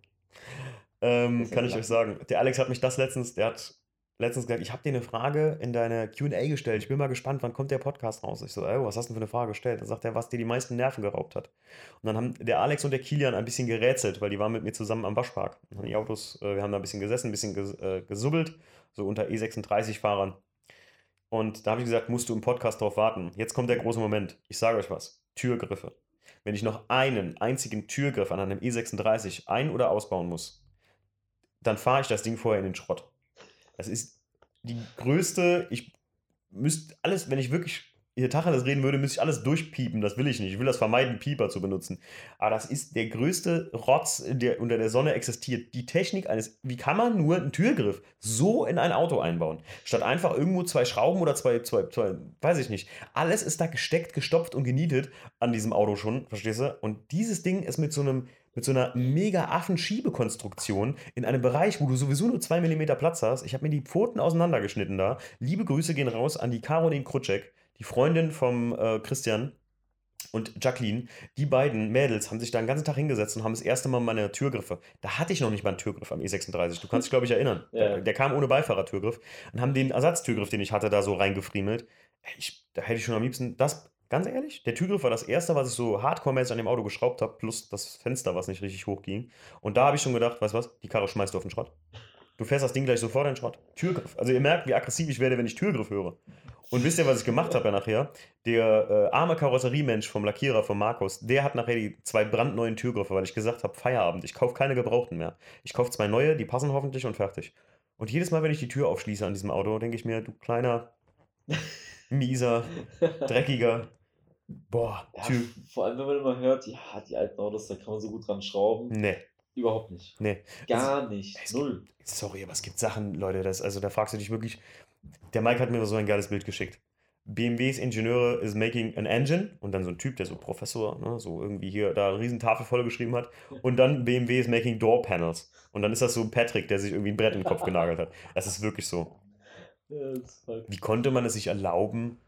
Ähm, kann ich euch sagen. Der Alex hat mich das letztens, der hat letztens gesagt, ich habe dir eine Frage in deine QA gestellt. Ich bin mal gespannt, wann kommt der Podcast raus? Ich so, ey, was hast du denn für eine Frage gestellt? Dann sagt er, was dir die meisten Nerven geraubt hat. Und dann haben der Alex und der Kilian ein bisschen gerätselt, weil die waren mit mir zusammen am Waschpark. Und haben die Autos, äh, wir haben da ein bisschen gesessen, ein bisschen ges äh, gesubbelt, so unter E36-Fahrern. Und da habe ich gesagt, musst du im Podcast drauf warten. Jetzt kommt der große Moment. Ich sage euch was. Türgriffe. Wenn ich noch einen einzigen Türgriff an einem E36 ein- oder ausbauen muss, dann fahre ich das Ding vorher in den Schrott. Das ist die größte, ich müsste alles, wenn ich wirklich hier Tacheles reden würde, müsste ich alles durchpiepen. Das will ich nicht. Ich will das vermeiden, Pieper zu benutzen. Aber das ist der größte Rotz, der unter der Sonne existiert. Die Technik eines, wie kann man nur einen Türgriff so in ein Auto einbauen? Statt einfach irgendwo zwei Schrauben oder zwei, zwei, zwei, weiß ich nicht. Alles ist da gesteckt, gestopft und genietet an diesem Auto schon, verstehst du? Und dieses Ding ist mit so einem mit so einer mega Affenschiebekonstruktion in einem Bereich, wo du sowieso nur zwei Millimeter Platz hast. Ich habe mir die Pfoten auseinandergeschnitten da. Liebe Grüße gehen raus an die Caroline Krutschek, die Freundin vom äh, Christian und Jacqueline. Die beiden Mädels haben sich da den ganzen Tag hingesetzt und haben das erste Mal meine Türgriffe. Da hatte ich noch nicht mal einen Türgriff am E36. Du kannst dich, glaube ich, erinnern. Ja. Der, der, kam ohne Beifahrertürgriff und haben den Ersatztürgriff, den ich hatte, da so reingefriemelt. Ich, da hätte ich schon am liebsten das Ganz ehrlich, der Türgriff war das erste, was ich so hardcore-mäßig an dem Auto geschraubt habe, plus das Fenster, was nicht richtig hoch ging. Und da habe ich schon gedacht, weißt du was, die Karre schmeißt du auf den Schrott. Du fährst das Ding gleich sofort in den Schrott. Türgriff. Also ihr merkt, wie aggressiv ich werde, wenn ich Türgriff höre. Und wisst ihr, was ich gemacht habe ja nachher? Der äh, arme Karosseriemensch vom Lackierer von Markus, der hat nachher die zwei brandneuen Türgriffe, weil ich gesagt habe, Feierabend, ich kaufe keine gebrauchten mehr. Ich kaufe zwei neue, die passen hoffentlich und fertig. Und jedes Mal, wenn ich die Tür aufschließe an diesem Auto, denke ich mir, du kleiner, mieser, dreckiger, Boah, ja, Typ. Vor allem, wenn man immer hört, ja, die alten Autos, da kann man so gut dran schrauben. Nee. Überhaupt nicht. Nee. Gar also, nicht. Null. Gibt, sorry, aber es gibt Sachen, Leute, das, also da fragst du dich wirklich. Der Mike hat mir so ein geiles Bild geschickt. BMWs Ingenieure is making an engine und dann so ein Typ, der so Professor, ne, so irgendwie hier da eine riesen Tafel voll geschrieben hat und dann BMW is making door panels und dann ist das so Patrick, der sich irgendwie ein Brett in den Kopf genagelt hat. Das ist wirklich so. Wie konnte man es sich erlauben,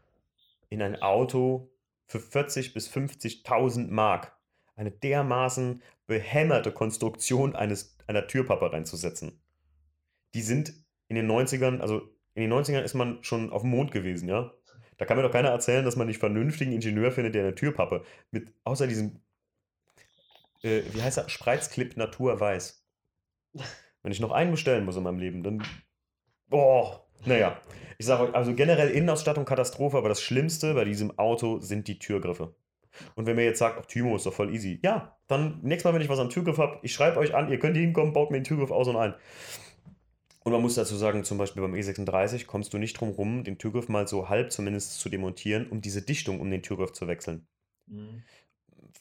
in ein Auto für 40 bis 50.000 Mark eine dermaßen behämmerte Konstruktion eines, einer Türpappe reinzusetzen. Die sind in den 90ern, also in den 90ern ist man schon auf dem Mond gewesen, ja? Da kann mir doch keiner erzählen, dass man nicht vernünftigen Ingenieur findet, der eine Türpappe mit, außer diesem, äh, wie heißt er, Spreizclip Natur weiß. Wenn ich noch einen bestellen muss in meinem Leben, dann, boah, Naja, ich sage euch, also generell Innenausstattung Katastrophe, aber das Schlimmste bei diesem Auto sind die Türgriffe. Und wenn mir jetzt sagt, ach, Timo ist doch voll easy. Ja, dann nächstes Mal, wenn ich was am Türgriff habe, ich schreibe euch an, ihr könnt hinkommen, baut mir den Türgriff aus und ein. Und man muss dazu sagen, zum Beispiel beim E36 kommst du nicht drum rum, den Türgriff mal so halb zumindest zu demontieren, um diese Dichtung um den Türgriff zu wechseln. Mhm.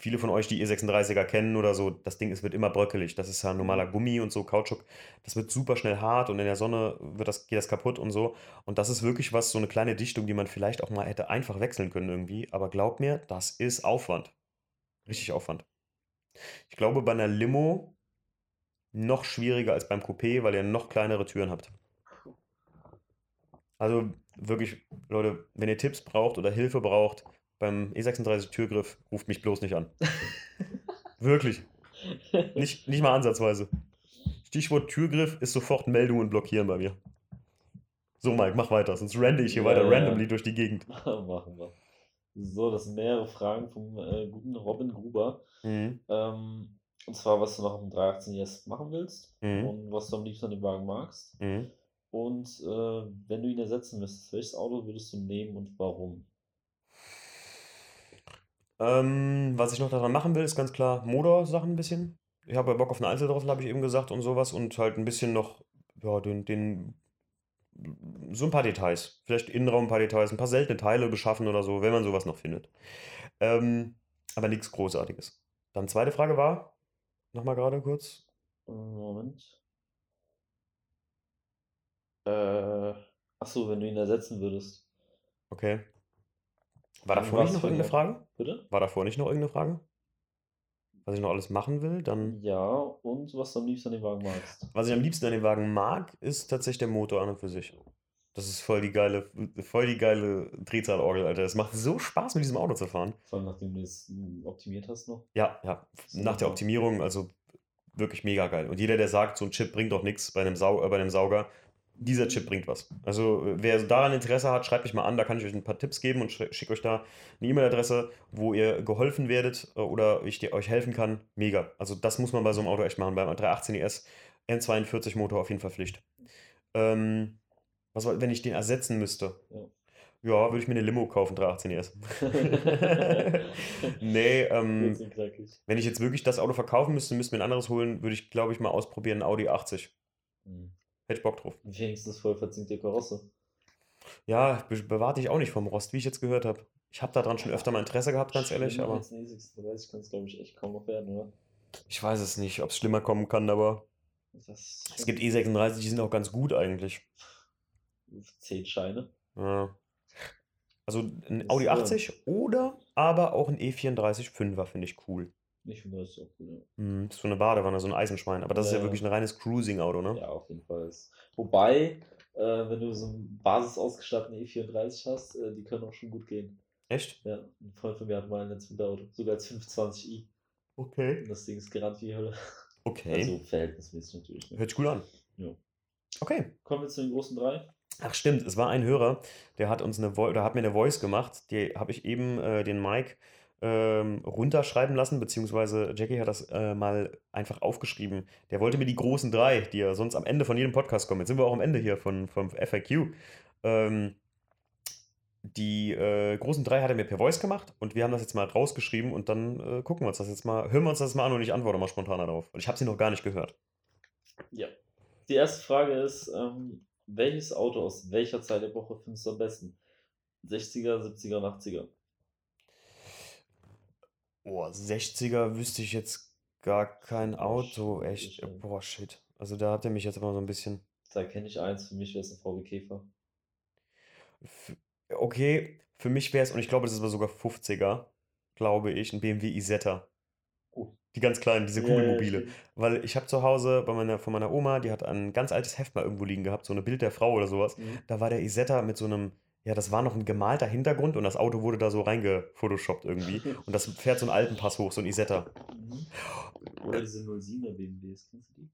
Viele von euch, die E36er kennen oder so, das Ding es wird immer bröckelig. Das ist ja normaler mhm. Gummi und so, Kautschuk. Das wird super schnell hart und in der Sonne wird das, geht das kaputt und so. Und das ist wirklich was, so eine kleine Dichtung, die man vielleicht auch mal hätte einfach wechseln können irgendwie. Aber glaub mir, das ist Aufwand. Richtig Aufwand. Ich glaube, bei einer Limo noch schwieriger als beim Coupé, weil ihr noch kleinere Türen habt. Also wirklich, Leute, wenn ihr Tipps braucht oder Hilfe braucht beim E36 Türgriff, ruft mich bloß nicht an. wirklich. Nicht, nicht mal ansatzweise. Stichwort Türgriff ist sofort Meldung und Blockieren bei mir. So, Mike, mach weiter, sonst rende ich hier ja, weiter randomly durch die Gegend. Machen wir. So, das sind mehrere Fragen vom äh, guten Robin Gruber. Mhm. Ähm, und zwar, was du noch im 318 Yes machen willst mhm. und was du am liebsten an dem Wagen magst. Mhm. Und äh, wenn du ihn ersetzen müsstest, welches Auto würdest du nehmen und warum? Ähm, was ich noch daran machen will, ist ganz klar Motorsachen ein bisschen. Ich habe ja Bock auf eine Einzeldrossel, habe ich eben gesagt, und sowas. Und halt ein bisschen noch, ja, den, den, so ein paar Details. Vielleicht Innenraum ein paar Details, ein paar seltene Teile beschaffen oder so, wenn man sowas noch findet. Ähm, aber nichts Großartiges. Dann zweite Frage war, Nochmal gerade kurz. Moment. Äh, achso, wenn du ihn ersetzen würdest. Okay. War davor nicht noch irgendeine Frage? Bitte? War davor nicht noch irgendeine Frage? Was ich noch alles machen will, dann. Ja, und was du am liebsten an dem Wagen magst. Was ich am liebsten an dem Wagen mag, ist tatsächlich der Motor an und für sich. Das ist voll die geile, voll die geile Drehzahlorgel, Alter. Es macht so Spaß, mit diesem Auto zu fahren. Vor allem, nachdem du es hm, optimiert hast noch. Ja, ja. Nach der Optimierung, also wirklich mega geil. Und jeder, der sagt, so ein Chip bringt doch nichts bei einem, Sau äh, bei einem Sauger, dieser Chip bringt was. Also, wer daran Interesse hat, schreibt mich mal an, da kann ich euch ein paar Tipps geben und schicke euch da eine E-Mail-Adresse, wo ihr geholfen werdet äh, oder ich euch helfen kann. Mega. Also, das muss man bei so einem Auto echt machen. Beim 318 ES N42 Motor auf jeden Fall Pflicht. Ähm, was, wenn ich den ersetzen müsste? Ja. Ja, würde ich mir eine Limo kaufen, 318 ES. nee, ähm, wenn ich jetzt wirklich das Auto verkaufen müsste, müsste mir ein anderes holen, würde ich, glaube ich, mal ausprobieren, ein Audi 80. Mhm. Hätte ich Bock drauf. Wenigstens voll verzinkte Karosse. Ja, be bewarte ich auch nicht vom Rost, wie ich jetzt gehört habe. Ich habe daran schon öfter mal Interesse gehabt, ganz ehrlich, aber. Als E36 kann es, glaube ich, echt kaum noch werden, oder? Ich weiß es nicht, ob es schlimmer kommen kann, aber. es gibt E36, die sind auch ganz gut eigentlich. 10 Scheine. Ja. Also ein Audi 80 oder aber auch ein E34 5er finde ich cool. Ich finde das auch cool, ja. Mhm, das ist so eine Badewanne, so ein Eisenschwein. Aber das ist ja wirklich ein reines Cruising-Auto, ne? Ja, auf jeden Fall. Wobei, äh, wenn du so einen basisausgestatteten E34 hast, äh, die können auch schon gut gehen. Echt? Ja, ein Freund von mir hat mal ein Auto, sogar als 520i. Okay. Und das Ding ist gerannt wie Hölle. Okay. Also verhältnismäßig natürlich. Ne? Hört sich gut an. Ja. Okay. Kommen wir zu den großen drei. Ach stimmt, es war ein Hörer, der hat uns eine Vo oder hat mir eine Voice gemacht, die habe ich eben äh, den Mike ähm, runterschreiben lassen, beziehungsweise Jackie hat das äh, mal einfach aufgeschrieben. Der wollte mir die großen drei, die ja sonst am Ende von jedem Podcast kommen. Jetzt sind wir auch am Ende hier von, vom FAQ. Ähm, die äh, großen drei hat er mir per Voice gemacht und wir haben das jetzt mal rausgeschrieben und dann äh, gucken wir uns das jetzt mal, hören wir uns das mal an und ich antworte mal spontan darauf. Und ich habe sie noch gar nicht gehört. Ja. Die erste Frage ist, ähm, welches Auto aus welcher Zeit der Woche findest du am besten? 60er, 70er, 80er? Boah, 60er wüsste ich jetzt gar kein Auto. Echt, boah, shit. Also da hat er mich jetzt immer so ein bisschen. Da kenne ich eins, für mich wäre es ein VW Käfer. Okay, für mich wäre es, und ich glaube, das ist aber sogar 50er, glaube ich, ein BMW Isetta. Die ganz kleinen, diese Kugelmobile. Ja, Weil ich habe zu Hause bei meiner, von meiner Oma, die hat ein ganz altes Heft mal irgendwo liegen gehabt, so eine Bild der Frau oder sowas. Mhm. Da war der Isetta mit so einem, ja, das war noch ein gemalter Hintergrund und das Auto wurde da so reingefotoshoppt irgendwie. und das fährt so einen Alpenpass hoch, so ein Isetta. Mhm. Oder diese 07er BMWs, kennst du die?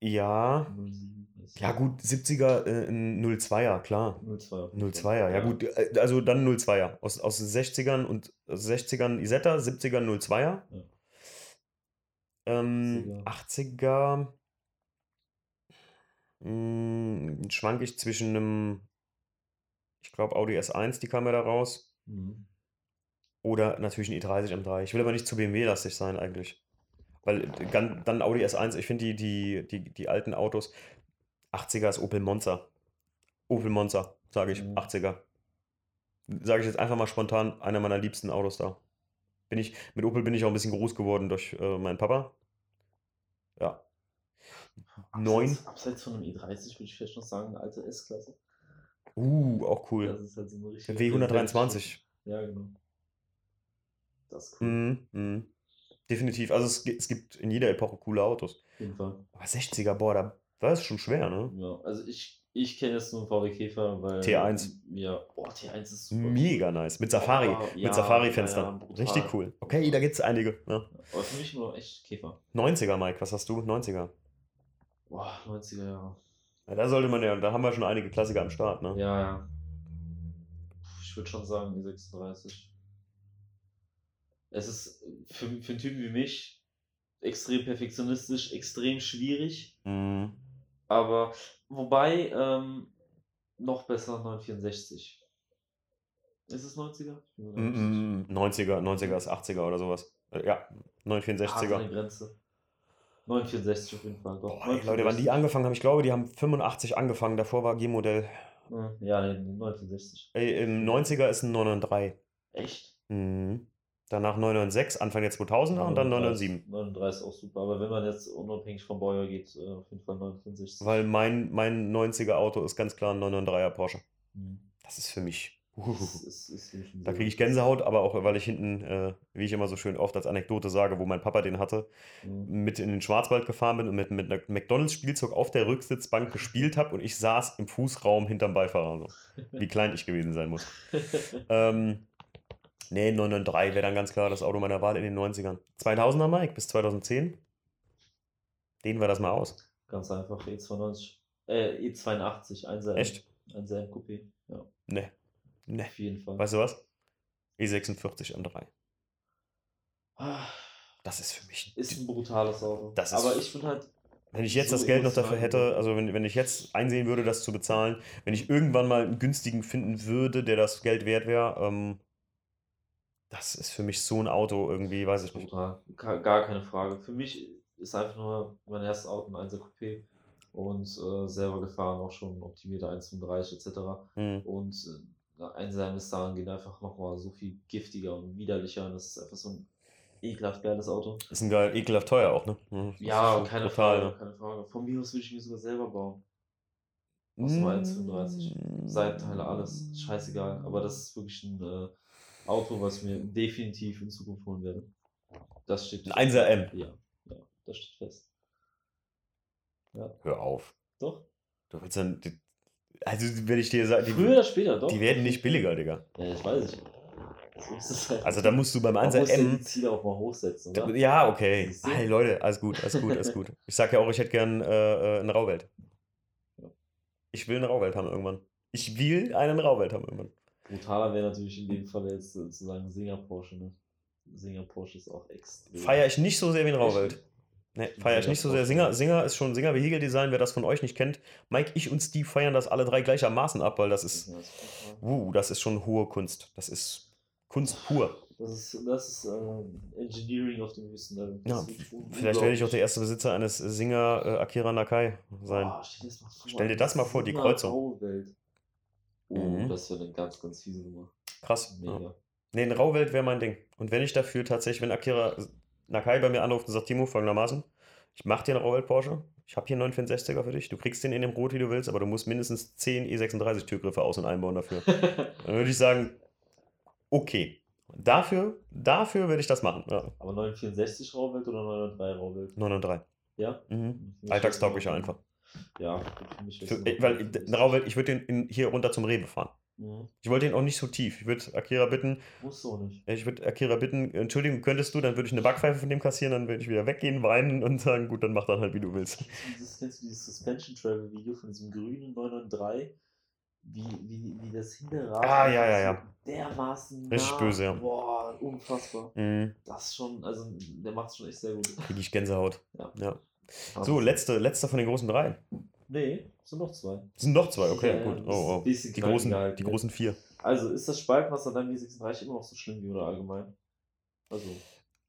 Ja. 07, ja, gut, 70er, äh, ein 02er, klar. 02er. 02er, ja, gut, äh, also dann 02er. Aus, aus 60ern und 60ern Isetta, 70ern 02er. Ja. Ähm, 80er. mm, schwanke ich zwischen einem, ich glaube, Audi S1, die kam ja da raus, Mhm. oder natürlich ein i30 M3. Ich will aber nicht zu BMW-lastig sein eigentlich. Weil äh, dann Audi S1, ich finde die, die, die, die alten Autos, 80er ist Opel Monza. Opel Monza, sage ich, Mhm. 80er. Sage ich jetzt einfach mal spontan, einer meiner liebsten Autos da. Bin ich, mit Opel bin ich auch ein bisschen groß geworden durch äh, meinen Papa. Ja. Neun. Abseits, abseits von einem E30 würde ich vielleicht noch sagen, eine alte S-Klasse. Uh, auch cool. Das ist halt so eine richtige W123. Ja, genau. Das ist cool. Mhm, mhm. Definitiv. Also es, es gibt in jeder Epoche coole Autos. Auf jeden Fall. Aber 60er, boah, da war es schon schwer, ne? Ja, also ich, ich kenne jetzt nur einen VW Käfer, weil. T1. Ja, boah, T1 ist super. Mega nice. Mit Safari. Oh, ja, mit Safari-Fenstern. ja, ja. Richtig cool. Okay, da gibt es einige. Ne? Aber für mich nur echt Käfer. 90er, Mike, was hast du? 90er. Boah, 90er Jahre. Ja, da sollte man ja, da haben wir schon einige Klassiker am Start, ne? Ja, ja. Ich würde schon sagen, die 36. Es ist für, für einen Typen wie mich extrem perfektionistisch, extrem schwierig. Mhm. Aber wobei, ähm, noch besser 964. Ist es 90er? Ich bin mir da nicht sicher. Mm, mm, 90er, 90er ist 80er oder sowas. Äh, Ja, Hart an 964er. der Grenze. 964 auf jeden Fall. Doch. Boah, ey, Leute, wann die angefangen haben, ich glaube, die haben 85 angefangen, davor war G-Modell. Ja, nee, 964. Ey, Im 90er ist ein 993. Echt? Mhm. Danach 996, Anfang der 2000er und dann 997. 39 ist auch super. Aber wenn man jetzt unabhängig vom Baujahr geht, äh, auf jeden Fall 964. Weil mein, mein 90er Auto ist ganz klar ein 993er Porsche. Mhm. Das ist für mich. Das ist, ist Da kriege ich Gänsehaut, aber auch, weil ich hinten, äh, wie ich immer so schön oft als Anekdote sage, wo mein Papa den hatte, Mhm. mit in den Schwarzwald gefahren bin und mit, mit einer McDonalds-Spielzeug auf der Rücksitzbank gespielt habe und ich saß im Fußraum hinterm Beifahrer. So. Wie klein ich gewesen sein muss. Ähm, nee, 993 wäre dann ganz klar das Auto meiner Wahl in den 90ern. 2000er Mike bis 2010. Dehnen wir das mal aus. Ganz einfach, E92. Äh, E82, 1 Echt? Ein sehr Coupé. Ja, Nee. Nee. auf jeden Fall. Weißt du was? E46 M3. Ah, Das ist für mich. Ist ein brutales Auto. Das ist- Aber ich finde halt, Wenn ich jetzt so das Geld noch dafür hätte, also wenn, wenn ich jetzt einsehen würde, das zu bezahlen, wenn ich irgendwann mal einen günstigen finden würde, der das Geld wert wäre, ähm, das ist für mich so ein Auto irgendwie, weiß ich nicht. brutal. Gar keine Frage. Für mich ist einfach nur mein erstes Auto ein 1er Coupé und äh, selber gefahren, auch schon optimierte 135 etc. Hm. Und äh, ein Nissan geht einfach nochmal so viel giftiger und widerlicher. Und das ist einfach so ein ekelhaft geiles Auto. Ist ein geil, ekelhaft teuer auch, ne? Hm, das Ja, keine brutal, Frage, keine Frage. Von mir aus würde ich mir sogar selber bauen. Aus dem 1,35. Mm. Seitenteile, alles. Scheißegal. Aber das ist wirklich ein äh, Auto, was mir definitiv in Zukunft holen werde. Das steht Ein 1er M. Ja, ja, das steht fest. Ja, Hör auf. doch. Du willst dann. die- Also, wenn ich dir sage, Früher die, oder später, doch. die werden nicht billiger, Digga. Ja, ich weiß ist es halt. Also, da musst du beim Man 1er muss ja M. die Ziele auch mal hochsetzen, oder? Ja, okay. Hey, Leute, alles gut, alles gut, alles gut. Ich sag ja auch, ich hätte gern äh, äh, eine Rauwelt. Ich will eine Rauwelt haben irgendwann. Ich will einen Rauwelt haben irgendwann. Brutaler wäre natürlich in dem Fall jetzt äh, zu sagen Singer Porsche, ne? Singer Porsche ist auch extrem. Feier ich nicht so sehr wie ein Rauwelt. Nee, feier ich nicht so sehr. Singer, Singer ist schon Singer Vehikeldesign, wer das von euch nicht kennt. Mike, ich und Steve feiern das alle drei gleichermaßen ab, weil das ist, uh, das ist schon hohe Kunst. Das ist Kunst pur. Das ist, das ist äh, Engineering auf dem höchsten Level. Ja, vielleicht werde ich auch der erste Besitzer eines Singer äh, Akira Nakai sein. Boah, stell, dir das mal vor, Stell dir das mal vor, die Kreuzung. Oh, Mhm. das wäre eine ganz, ganz fiese Nummer. Krass. Mega. Ja. Nee, eine Rauwelt wäre mein Ding. Und wenn ich dafür tatsächlich, wenn Akira Nakai bei mir anruft und sagt, Timo, folgendermaßen, ich mache dir einen Rauwelt Porsche, ich habe hier einen 964er für dich, du kriegst den in dem Rot, wie du willst, aber du musst mindestens 10 E36 Türgriffe aus- und einbauen dafür. Dann würde ich sagen, okay. Dafür, dafür würde ich das machen. Ja, Aber 964 Rauwelt oder 903 Rauwelt? 9 und 3. Ja? Mhm. Wär's einfach. Ja, für mich Für, weil 964. ein Rauwelt, ich würde den in, hier runter zum Rewe fahren. Mhm. Ich wollte den auch nicht so tief. Ich würde Akira bitten, du auch nicht. ich würde Akira bitten, Entschuldigung, könntest du, dann würde ich eine Backpfeife von dem kassieren, dann würde ich wieder weggehen, weinen und sagen, gut, dann mach dann halt, wie du willst. Dieses, kennst du dieses Suspension Travel Video von diesem grünen 993? Wie, wie, wie das Hinterrad. Ah, ja, ja, ja. so Dermaßen. Richtig nah- böse, ja. Boah, unfassbar. Mhm. Das ist schon, also der macht es schon echt sehr gut. Kriege ich Gänsehaut. Ja. Ja. So, letzte, letzter von den großen drei. Nee, es sind noch zwei. Es sind noch zwei, okay, Ja, gut. Oh, oh. Die großen, gehalten die großen vier. Also ist das Spaltmaß an deinem E36 immer noch so schlimm wie oder allgemein? Also,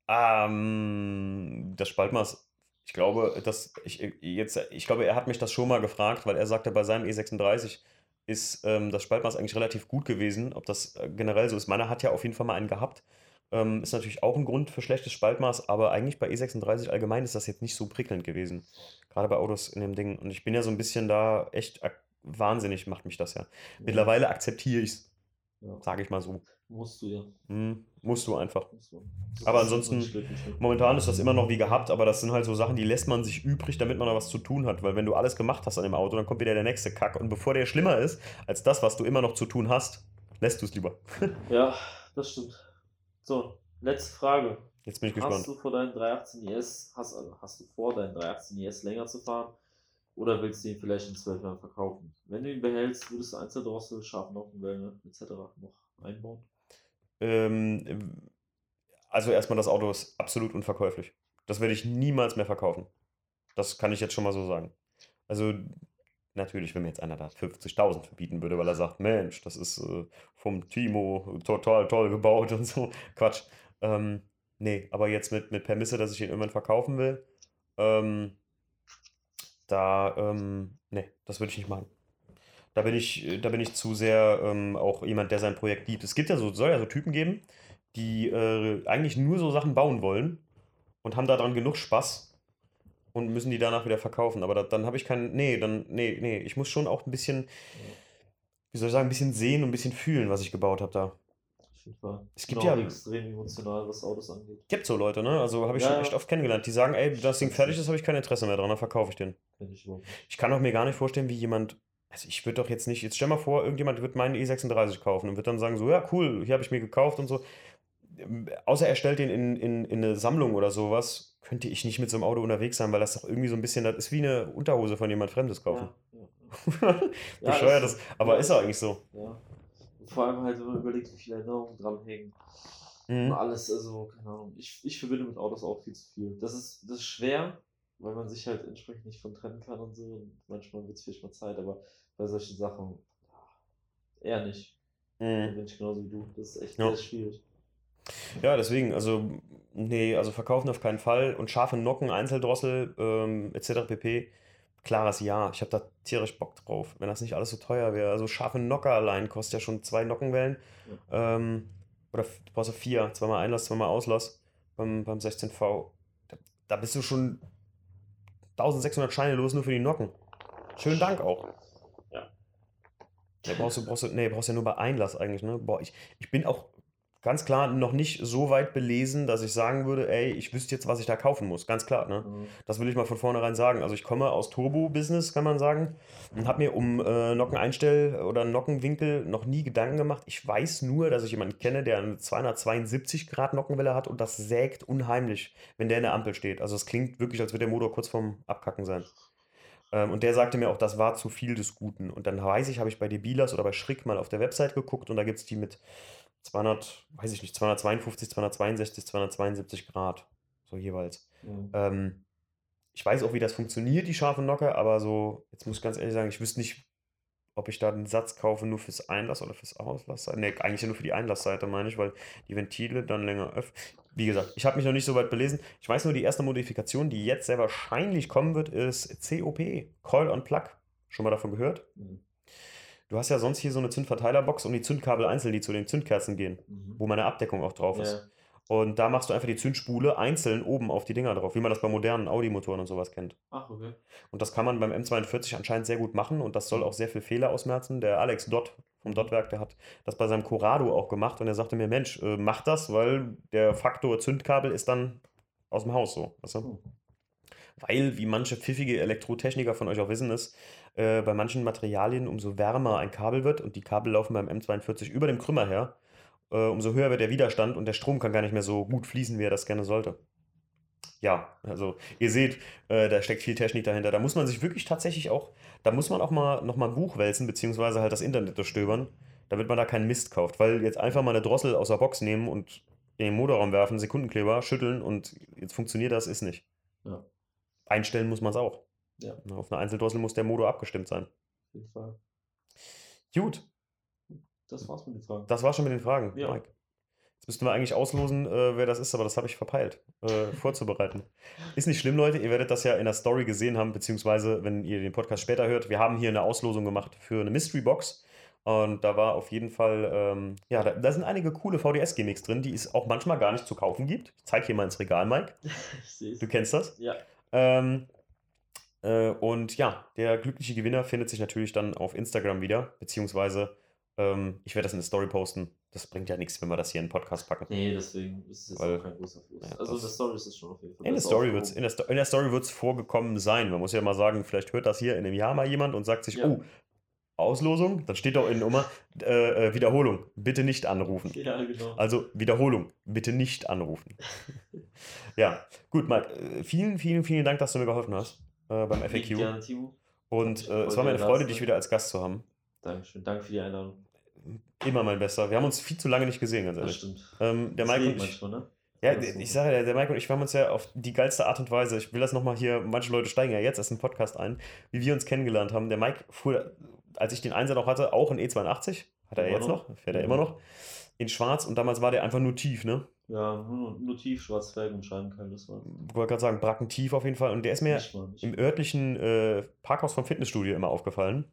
Ähm, das Spaltmaß, ich glaube, dass ich jetzt, ich glaube, er hat mich das schon mal gefragt, weil er sagte, bei seinem E36 ist ähm, das Spaltmaß eigentlich relativ gut gewesen. Ob das äh, generell so ist. Meiner hat ja auf jeden Fall mal einen gehabt. Ähm, ist natürlich auch ein Grund für schlechtes Spaltmaß, aber eigentlich bei E36 allgemein ist das jetzt nicht so prickelnd gewesen. Gerade bei Autos in dem Ding. Und ich bin ja so ein bisschen da echt wahnsinnig, macht mich das ja. Mittlerweile akzeptiere ich es, ja, sage ich mal so. musst du ja. Hm, musst du einfach. Musst du. Aber ansonsten-. Momentan ist das immer noch wie gehabt, aber das sind halt so Sachen, die lässt man sich übrig, damit man da was zu tun hat. Weil wenn du alles gemacht hast an dem Auto, dann kommt wieder der nächste Kack. Und bevor der schlimmer ist als das, was du immer noch zu tun hast, lässt du es lieber. Ja, das stimmt. So, letzte Frage. Jetzt bin ich Hast gespannt. du vor deinen 318 IS, hast, also hast du vor, deinen 318 IS länger zu fahren? Oder willst du ihn vielleicht in 12 Jahren verkaufen? Wenn du ihn behältst, würdest du Einzeldrossel, scharfe Nockenwellen etc. noch einbauen? Ähm, also erstmal, das Auto ist absolut unverkäuflich. Das werde ich niemals mehr verkaufen. Das kann ich jetzt schon mal so sagen. Also natürlich, wenn mir jetzt einer da 50.000 verbieten würde, weil er sagt, Mensch, das ist äh, vom Timo total toll gebaut und so. Quatsch. Ähm, nee, aber jetzt mit, mit Permisse, dass ich ihn irgendwann verkaufen will, ähm, da, ähm, nee, das würde ich nicht machen. Da bin ich, da bin ich zu sehr ähm, auch jemand, der sein Projekt liebt. Es gibt ja so, soll ja so Typen geben, die äh, eigentlich nur so Sachen bauen wollen und haben daran genug Spaß und müssen die danach wieder verkaufen. Aber da, dann habe ich keinen, nee, dann, nee, nee, ich muss schon auch ein bisschen, wie soll ich sagen, ein bisschen sehen und ein bisschen fühlen, was ich gebaut habe da. Es gibt auch ja- extrem emotional, was Autos angeht. Gibt so Leute, ne? Also habe ich Ja, schon echt oft kennengelernt, die sagen, ey, das Ding fertig ist, habe ich kein Interesse mehr dran, dann verkaufe ich den. Ich. Ich kann auch mir gar nicht vorstellen, wie jemand. Also ich würde doch jetzt nicht. Jetzt stell mal vor, irgendjemand wird meinen E36 kaufen und wird dann sagen, so, ja, cool, hier habe ich mir gekauft und so. Außer er stellt den in, in, in eine Sammlung oder sowas, könnte ich nicht mit so einem Auto unterwegs sein, weil das doch irgendwie so ein bisschen, das ist wie eine Unterhose von jemand Fremdes kaufen. Ja, ja, ja. Ja, Bescheuert das-. Aber ja, ist auch eigentlich so. ja. Und vor allem halt, wenn man überlegt, wie viele Erinnerungen dranhängen. Und Mhm. alles, also, keine Ahnung. Ich, ich verbinde mit Autos auch viel zu viel. Das ist, das ist schwer, weil man sich halt entsprechend nicht von trennen kann und so. Und manchmal wird es vielleicht mal Zeit, aber bei solchen Sachen ja, eher nicht. Da Mhm. bin ich genauso wie du. Das ist echt Ja. sehr schwierig. Ja, deswegen, also, nee, also verkaufen auf keinen Fall. Und scharfe Nocken, Einzeldrossel, ähm, etc. pp. Klares Ja. Ich habe da tierisch Bock drauf, wenn das nicht alles so teuer wäre. Also scharfe Nocker allein kostet ja schon zwei Nockenwellen. Ähm, oder du brauchst ja vier, zweimal Einlass, zweimal Auslass beim, beim 16V. Da, da bist du schon 1600 Scheine los nur für die Nocken. Schönen Dank auch. Ja. Nee, brauchst du, brauchst du, nee, brauchst ja nur bei Einlass eigentlich, ne? Boah, ich, ich bin auch ganz klar noch nicht so weit belesen, dass ich sagen würde, ey, ich wüsste jetzt, was ich da kaufen muss. Ganz klar, ne? Mhm. Das will ich mal von vornherein sagen. Also ich komme aus Turbo-Business, kann man sagen, und habe mir um äh, Nockeneinstell- oder Nockenwinkel noch nie Gedanken gemacht. Ich weiß nur, dass ich jemanden kenne, der eine 272 Grad Nockenwelle hat und das sägt unheimlich, wenn der in der Ampel steht. Also es klingt wirklich, als würde der Motor kurz vorm Abkacken sein. Ähm, und der sagte mir auch, das war zu viel des Guten. Und dann weiß ich, habe ich bei Debilas oder bei Schrick mal auf der Website geguckt und da gibt es die mit 200, weiß ich nicht, 252, 262, 272 Grad. So jeweils. Mhm. Ähm, ich weiß auch, wie das funktioniert, die scharfe Nocke, aber so, jetzt muss ich ganz ehrlich sagen, ich wüsste nicht, ob ich da einen Satz kaufe nur fürs Einlass oder fürs Auslass. Ne, eigentlich nur für die Einlassseite, meine ich, weil die Ventile dann länger öffnen. Wie gesagt, ich habe mich noch nicht so weit belesen. Ich weiß nur, die erste Modifikation, die jetzt sehr wahrscheinlich kommen wird, ist COP, Coil on Plug. Schon mal davon gehört? Mhm. Du hast ja sonst hier so eine Zündverteilerbox und die Zündkabel einzeln, die zu den Zündkerzen gehen, Mhm. wo meine Abdeckung auch drauf ist. Ja. Und da machst du einfach die Zündspule einzeln oben auf die Dinger drauf, wie man das bei modernen Audi-Motoren und sowas kennt. Ach, okay. Und das kann man beim M42 anscheinend sehr gut machen und das soll auch sehr viel Fehler ausmerzen. Der Alex Dott vom Dottwerk, der hat das bei seinem Corrado auch gemacht und er sagte mir, Mensch, äh, mach das, weil der Faktor Zündkabel ist dann aus dem Haus so. Weißt du? Weil, wie manche pfiffige Elektrotechniker von euch auch wissen, ist, äh, bei manchen Materialien, umso wärmer ein Kabel wird und die Kabel laufen beim M42 über dem Krümmer her, äh, umso höher wird der Widerstand und der Strom kann gar nicht mehr so gut fließen, wie er das gerne sollte. Ja, also ihr seht, äh, da steckt viel Technik dahinter. Da muss man sich wirklich tatsächlich auch, da muss man auch mal nochmal ein Buch wälzen, beziehungsweise halt das Internet durchstöbern, damit man da keinen Mist kauft. Weil jetzt einfach mal eine Drossel aus der Box nehmen und in den Motorraum werfen, Sekundenkleber, schütteln und jetzt funktioniert das, ist nicht. Ja. Einstellen muss man es auch. Ja. Auf einer Einzeldrossel muss der Motor abgestimmt sein. Auf jeden Fall. Gut, Das war's mit den Fragen. das war schon mit den Fragen, Ja. Mike. Jetzt müssten wir eigentlich auslosen, äh, wer das ist, aber das habe ich verpeilt, äh, vorzubereiten. Ist nicht schlimm, Leute. Ihr werdet das ja in der Story gesehen haben, beziehungsweise wenn ihr den Podcast später hört. Wir haben hier eine Auslosung gemacht für eine Mystery Box. Und da war auf jeden Fall, ähm, ja, da, da sind einige coole VDS-Gimmicks drin, die es auch manchmal gar nicht zu kaufen gibt. Ich zeige hier mal ins Regal, Mike. Ich sehe es. Du kennst das. Ja. Ähm, äh, und ja, der glückliche Gewinner findet sich natürlich dann auf Instagram wieder, beziehungsweise ähm, ich werde das in der Story posten. Das bringt ja nichts, wenn wir das hier in den Podcast packen. Nee, deswegen ist es jetzt Weil- auch kein großer Fluss. ja, also das- in der Story ist es schon auf jeden Fall. In der Story wird's, in der, Sto in der Story wird's vorgekommen sein. Man muss ja mal sagen, vielleicht hört das hier in einem Jahr mal jemand und sagt sich, Ja. oh, Auslosung, dann steht doch in Nummer äh, äh, Wiederholung, bitte nicht anrufen. Ja, genau. Also Wiederholung, bitte nicht anrufen. ja, gut, Mike, äh, vielen, vielen, vielen Dank, dass du mir geholfen hast äh, beim FAQ. Gerne, Timo. Und äh, es war mir eine Freude, dich wieder als Gast zu haben. Dankeschön. Danke für die Einladung. Immer mein Bester. Wir haben uns viel zu lange nicht gesehen, ganz Das ehrlich. stimmt. Ähm, der Das Mike und ich, manchmal, ne? ja, Das ich sage ja, der Mike und ich, wir haben uns ja auf die geilste Art und Weise, ich will das nochmal hier, manche Leute steigen ja jetzt erst im Podcast ein, wie wir uns kennengelernt haben. Der Mike fuhr, als ich den Einser noch hatte, auch in E82. Hat er Immer jetzt noch? noch, fährt er Ja. immer noch. In schwarz und damals war der einfach nur tief, ne? Ja, nur, nur tief, schwarz Felgen und Scheibenkalt, das war's. Ich wollte gerade sagen, Bracken tief auf jeden Fall. Und der ist mir Nicht mal, nicht im örtlichen äh, Parkhaus vom Fitnessstudio immer aufgefallen.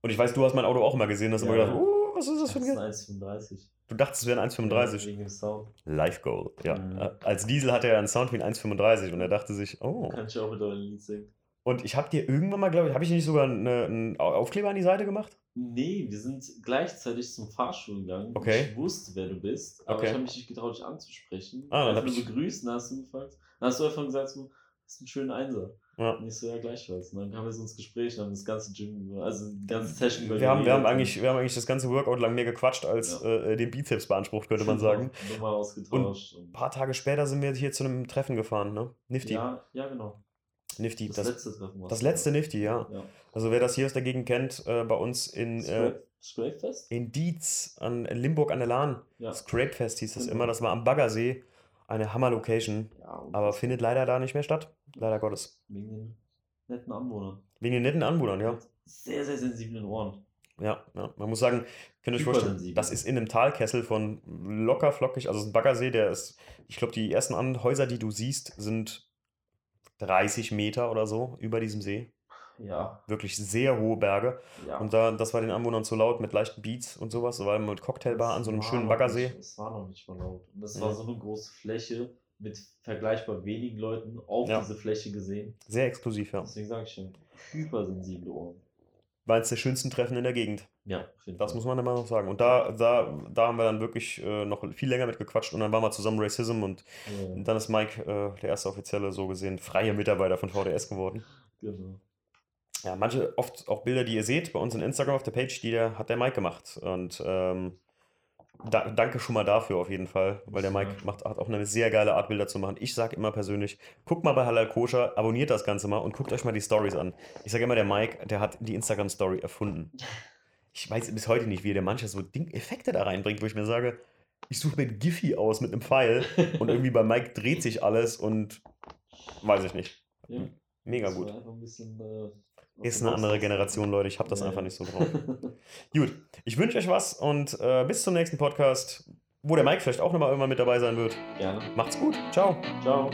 Und ich weiß, du hast mein Auto auch immer gesehen, hast immer Ja. gedacht, uh, was ist das für ein Das ist ein 1,35. Du dachtest, es wäre ein Ja, 1,35. wegen dem Sound. Life Goal, ja. Mhm. Als Diesel hatte er einen Sound wie ein 1,35 und er dachte sich, oh. Kann ich auch mit eurem Lied singen. Und ich habe dir irgendwann mal, glaube ich, habe ich nicht sogar eine, einen Aufkleber an die Seite gemacht? Nee, wir sind gleichzeitig zum Fahrstuhl gegangen. Okay. Ich wusste, wer du bist, aber Okay. ich habe mich nicht getraut, dich anzusprechen. Ah, dann einfach hab nur ich- begrüßt, dann hast du gefragt. Dann hast du einfach gesagt, so, das ist ein schöner Einser. Ja. Und ich so, ja, gleichfalls. Und dann kamen wir so ins Gespräch und haben das ganze Gym, also die ganze Session über Wir haben, wir, haben eigentlich, wir haben eigentlich das ganze Workout lang mehr gequatscht als Ja. äh, den Bizeps beansprucht, könnte man Genau, sagen. Nochmal ausgetauscht. Ein paar Tage später sind wir hier zu einem Treffen gefahren, ne? Nifty. ja, ja, genau. Nifty. Das, Das, letzte Treffen war das letzte Nifty, ja. Ja. Also wer das hier aus der Gegend kennt, äh, bei uns in, äh, Scrape, Scrapefest? in Dietz, an in Limburg an der Lahn. Ja. Scrapefest hieß das immer. Das war am Baggersee. Eine Hammer-Location. ja Aber findet leider da nicht mehr statt. Leider Gottes. wegen den netten Anwohnern. Wegen den netten Anwohnern, ja. Mit sehr, sehr sensiblen Ohren. Ja, ja. Man muss sagen, könnt ihr euch vorstellen, das ist in einem Talkessel von locker flockig, also es ist ein Baggersee, der ist, ich glaube, die ersten Häuser, die du siehst, sind 30 Meter oder so über diesem See. Ja, Wirklich sehr hohe Berge. ja. Und da, das war den Anwohnern zu laut mit leichten Beats und sowas. Da war mit Cocktailbar an so einem schönen Baggersee. Nicht, es war noch nicht mal laut. Und das Mhm. war so eine große Fläche mit vergleichbar wenigen Leuten auf Ja. diese Fläche gesehen. Sehr exklusiv, ja. Deswegen sage ich schon, hypersensible Ohren. War eines der schönsten Treffen in der Gegend. Ja, Das muss man immer noch sagen. Und da, da, da haben wir dann wirklich äh, noch viel länger mit gequatscht und dann waren wir zusammen Racism und Ja, dann ist Mike, äh, der erste offizielle, so gesehen, freie Mitarbeiter von VDS geworden. genau. Ja, manche, oft auch Bilder, die ihr seht, bei uns in Instagram auf der Page, die der, hat der Mike gemacht. Und ähm, da, danke schon mal dafür auf jeden Fall, weil der Mike macht, hat auch eine sehr geile Art, Bilder zu machen. Ich sage immer persönlich, guckt mal bei Halal Koscher, abonniert das Ganze mal und guckt euch mal die Stories an. Ich sage immer, der Mike, der hat die Instagram-Story erfunden. Ich weiß bis heute nicht, wie der manche so Ding Effekte da reinbringt, wo ich mir sage, ich suche mir ein Giphy aus mit einem Pfeil und irgendwie bei Mike dreht sich alles und weiß ich nicht. Ja, Mega gut. ein bisschen, äh, Ist eine andere. Generation, Leute. Ich habe das Ja, einfach ja. nicht so drauf. Gut, ich wünsche euch was und äh, bis zum nächsten Podcast, wo der Mike vielleicht auch nochmal irgendwann mit dabei sein wird. Gerne. Macht's gut. Ciao. Ciao.